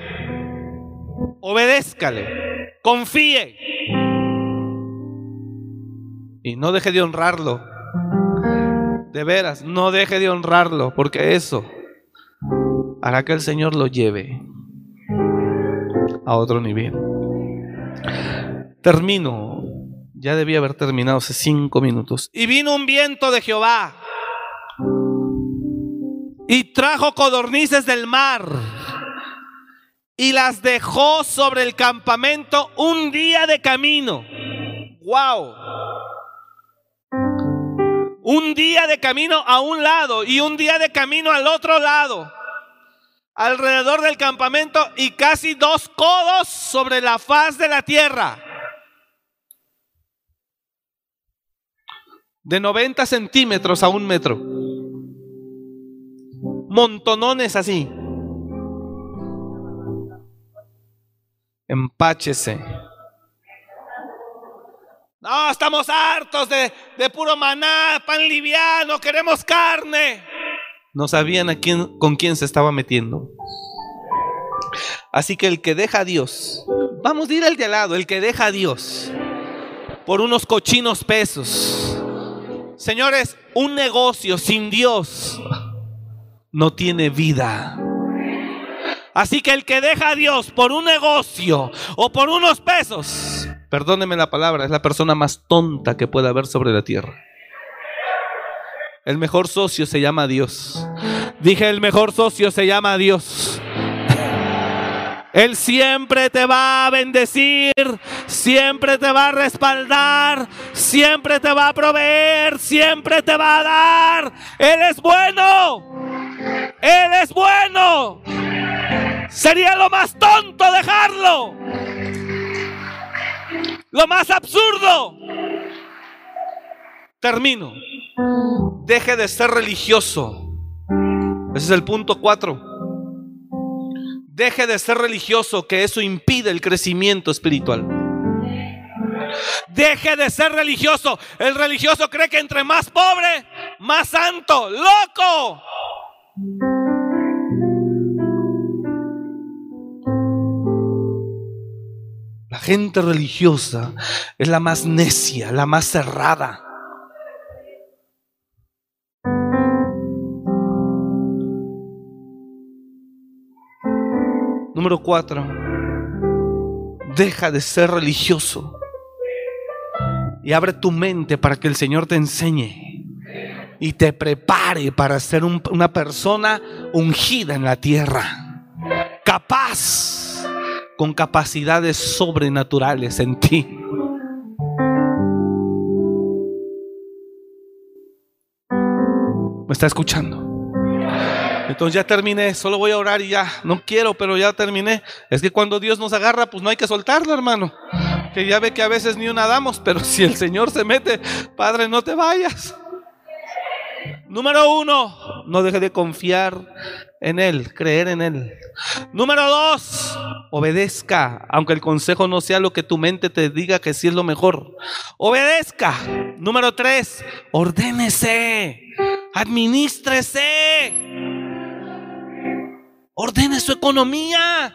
Obedézcale. Confíe. Y no deje de honrarlo. De veras, no deje de honrarlo, porque eso hará que el Señor lo lleve a otro nivel. Termino ya debía haber terminado hace cinco minutos. Y vino un viento de Jehová y trajo codornices del mar y las dejó sobre el campamento un día de camino. ¡Wow! Un día de camino a un lado y un día de camino al otro lado. Alrededor del campamento y casi dos codos sobre la faz de la tierra. De 90 centímetros a un metro. Montonones así. Empáchese. No, estamos hartos de, de, puro maná, pan liviano, queremos carne. No sabían a quién, con quién se estaba metiendo. Así que el que deja a Dios, vamos a ir al de al lado, el que deja a Dios por unos cochinos pesos Señores, un negocio sin Dios no tiene vida. Así que el que deja a Dios por un negocio o por unos pesos, perdóneme la palabra, es la persona más tonta que pueda haber sobre la tierra. El mejor socio se llama Dios. Dije, el mejor socio se llama Dios. Él siempre te va a bendecir, siempre te va a respaldar, siempre te va a proveer, siempre te va a dar. Él es bueno. Él es bueno. Sería lo más tonto dejarlo. Lo más absurdo. Termino. Deje de ser religioso. Ese es el punto 4. Deje de ser religioso, que eso impide el crecimiento espiritual. Deje de ser religioso. El religioso cree que entre más pobre, más santo. ¡Loco! La gente religiosa es la más necia, la más cerrada. Número cuatro, deja de ser religioso y abre tu mente para que el Señor te enseñe y te prepare para ser una persona ungida en la tierra, capaz, con capacidades sobrenaturales en ti. ¿Me está escuchando? Entonces ya terminé, solo voy a orar y ya, no quiero, pero ya terminé. Es que cuando Dios nos agarra, pues no hay que soltarlo, hermano. Que ya ve que a veces ni una damos, [LAUGHS] pero si el Señor se mete, Padre, no te vayas. Número uno, no deje de confiar en Él, creer en Él. Número dos, obedezca, aunque el consejo no sea lo que tu mente te diga que sí es lo mejor. Obedezca. Número tres, ordénese, administrese. Ordene su economía.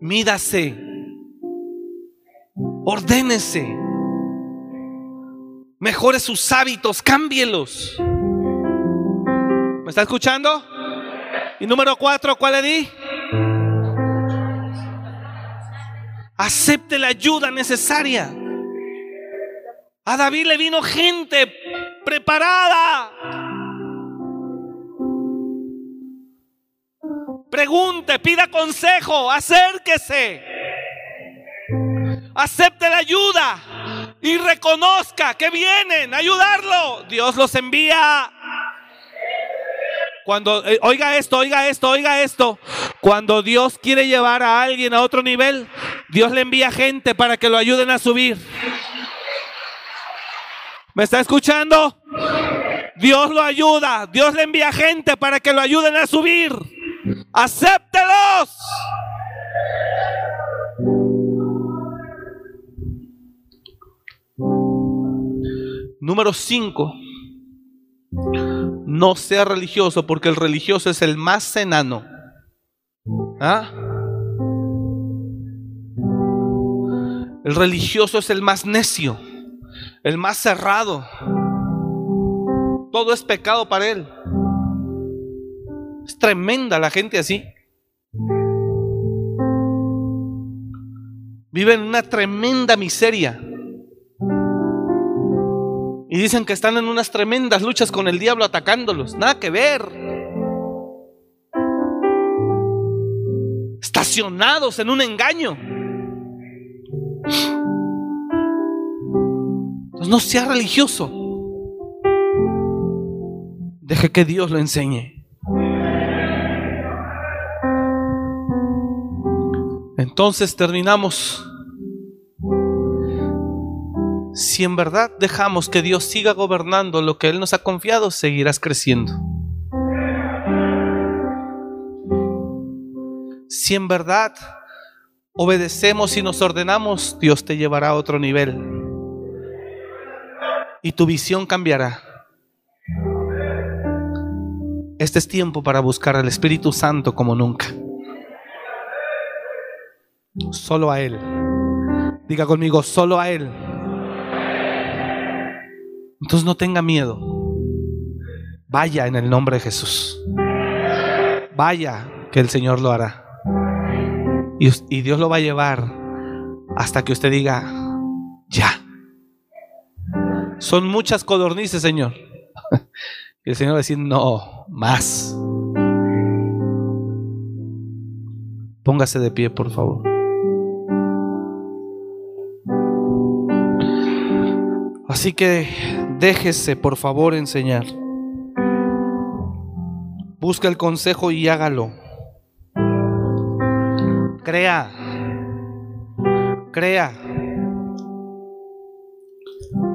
Mídase. Ordénese. Mejore sus hábitos, cámbielos. ¿Me está escuchando? Y número cuatro, ¿cuál le di? Acepte la ayuda necesaria. A David le vino gente preparada. Pregunte, pida consejo, acérquese. Acepte la ayuda y reconozca que vienen a ayudarlo. Dios los envía. Cuando, eh, oiga esto, oiga esto, oiga esto. Cuando Dios quiere llevar a alguien a otro nivel, Dios le envía gente para que lo ayuden a subir. ¿Me está escuchando? Dios lo ayuda. Dios le envía gente para que lo ayuden a subir. Acéptelos. Número 5. No sea religioso porque el religioso es el más enano. ¿Ah? El religioso es el más necio el más cerrado. Todo es pecado para él. Es tremenda la gente así. Viven en una tremenda miseria. Y dicen que están en unas tremendas luchas con el diablo atacándolos. Nada que ver. Estacionados en un engaño. no sea religioso. Deje que Dios lo enseñe. Entonces terminamos. Si en verdad dejamos que Dios siga gobernando lo que Él nos ha confiado, seguirás creciendo. Si en verdad obedecemos y nos ordenamos, Dios te llevará a otro nivel y tu visión cambiará. Este es tiempo para buscar al Espíritu Santo como nunca. Solo a Él. Diga conmigo, solo a Él. Entonces no tenga miedo. Vaya en el nombre de Jesús. Vaya que el Señor lo hará. Y, Dios lo va a llevar hasta que usted diga, ya. Son muchas codornices, Señor. [LAUGHS] Y el Señor va a decir, no, más. Póngase de pie, por favor. Así que déjese, por favor, enseñar. Busca el consejo y hágalo. Crea. Crea.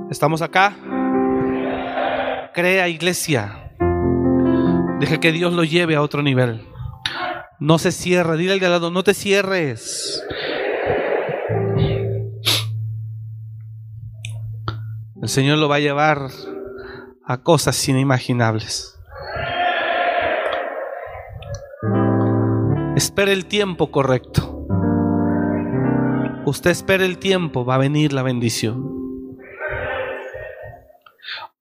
¿Estamos acá? Crea iglesia. Deje que Dios lo lleve a otro nivel. No se cierre. Dile al de lado, no te cierres. El Señor lo va a llevar a cosas inimaginables. Espere el tiempo correcto. Usted espere el tiempo, va a venir la bendición.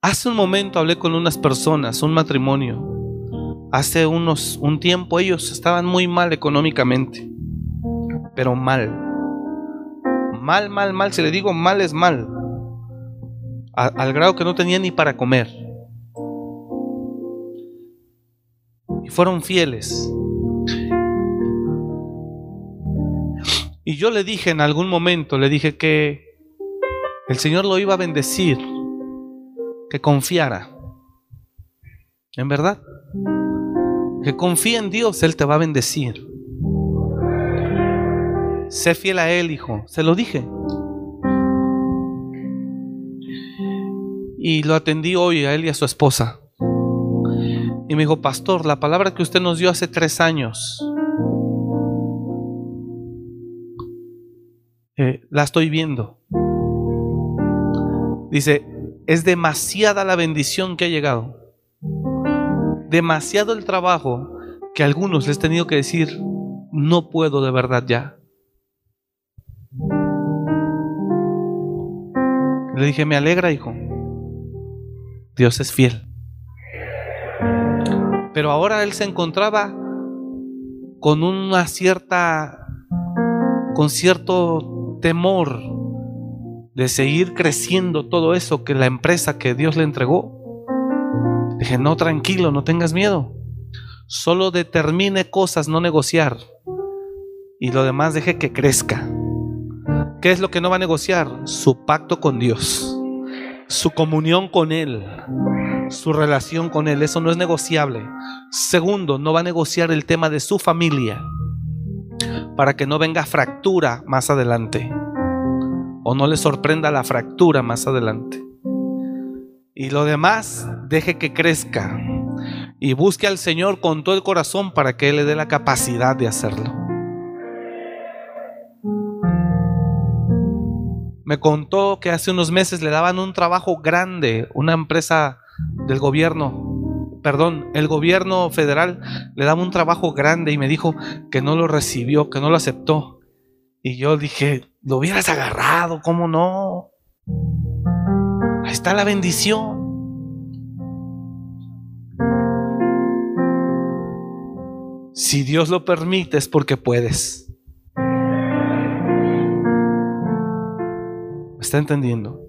Hace un momento hablé con unas personas, un matrimonio. Hace unos un tiempo ellos estaban muy mal económicamente, pero mal. Mal, mal, mal, si le digo mal es mal. Al grado que no tenían ni para comer. Y fueron fieles. Y yo le dije en algún momento, le dije que el Señor lo iba a bendecir, que confiara. En verdad, que confíe en Dios, Él te va a bendecir. Sé fiel a Él, hijo, se lo dije. Y lo atendí hoy a él y a su esposa. Y me dijo, pastor, la palabra que usted nos dio hace tres años, eh, la estoy viendo. Dice, es demasiada la bendición que ha llegado. Demasiado el trabajo que a algunos les he tenido que decir, no puedo de verdad ya. Le dije, me alegra, hijo. Dios es fiel. Pero ahora él se encontraba con una cierta, con cierto temor de seguir creciendo todo eso que la empresa que Dios le entregó. Dije, no, tranquilo, no tengas miedo. Solo determine cosas, no negociar. Y lo demás deje que crezca. ¿Qué es lo que no va a negociar? Su pacto con Dios, su comunión con Él, su relación con Él. Eso no es negociable. Segundo, no va a negociar el tema de su familia para que no venga fractura más adelante o no le sorprenda la fractura más adelante. Y lo demás, deje que crezca y busque al Señor con todo el corazón para que Él le dé la capacidad de hacerlo. Me contó que hace unos meses le daban un trabajo grande, una empresa del gobierno, perdón, el gobierno federal le daba un trabajo grande y me dijo que no lo recibió, que no lo aceptó. Y yo dije, lo hubieras agarrado, ¿cómo no? Ahí está la bendición. Si Dios lo permite es porque puedes. Está entendiendo?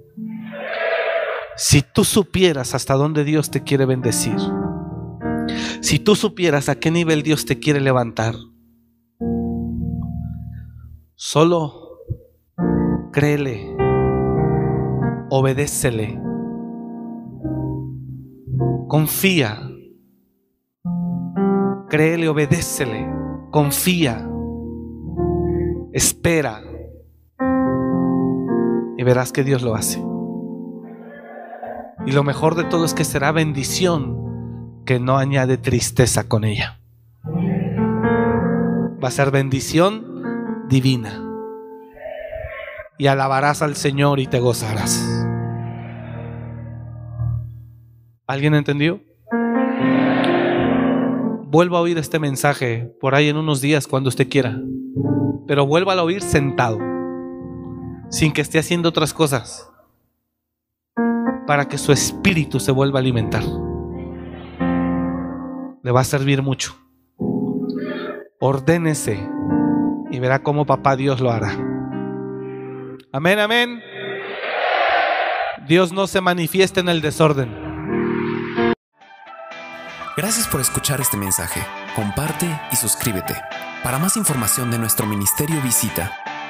Si tú supieras hasta dónde Dios te quiere bendecir, si tú supieras a qué nivel Dios te quiere levantar, solo créele, obedécele, confía, créele, obedécele, confía, espera y verás que Dios lo hace. Y lo mejor de todo es que será bendición que no añade tristeza con ella. Va a ser bendición divina. Y alabarás al Señor y te gozarás. ¿Alguien entendió? Vuelva a oír este mensaje por ahí en unos días cuando usted quiera. Pero vuelva a oír sentado, sin que esté haciendo otras cosas para que su espíritu se vuelva a alimentar. Le va a servir mucho. Ordénese y verá cómo papá Dios lo hará. Amén, amén. Dios no se manifiesta en el desorden. Gracias por escuchar este mensaje. Comparte y suscríbete. Para más información de nuestro ministerio visita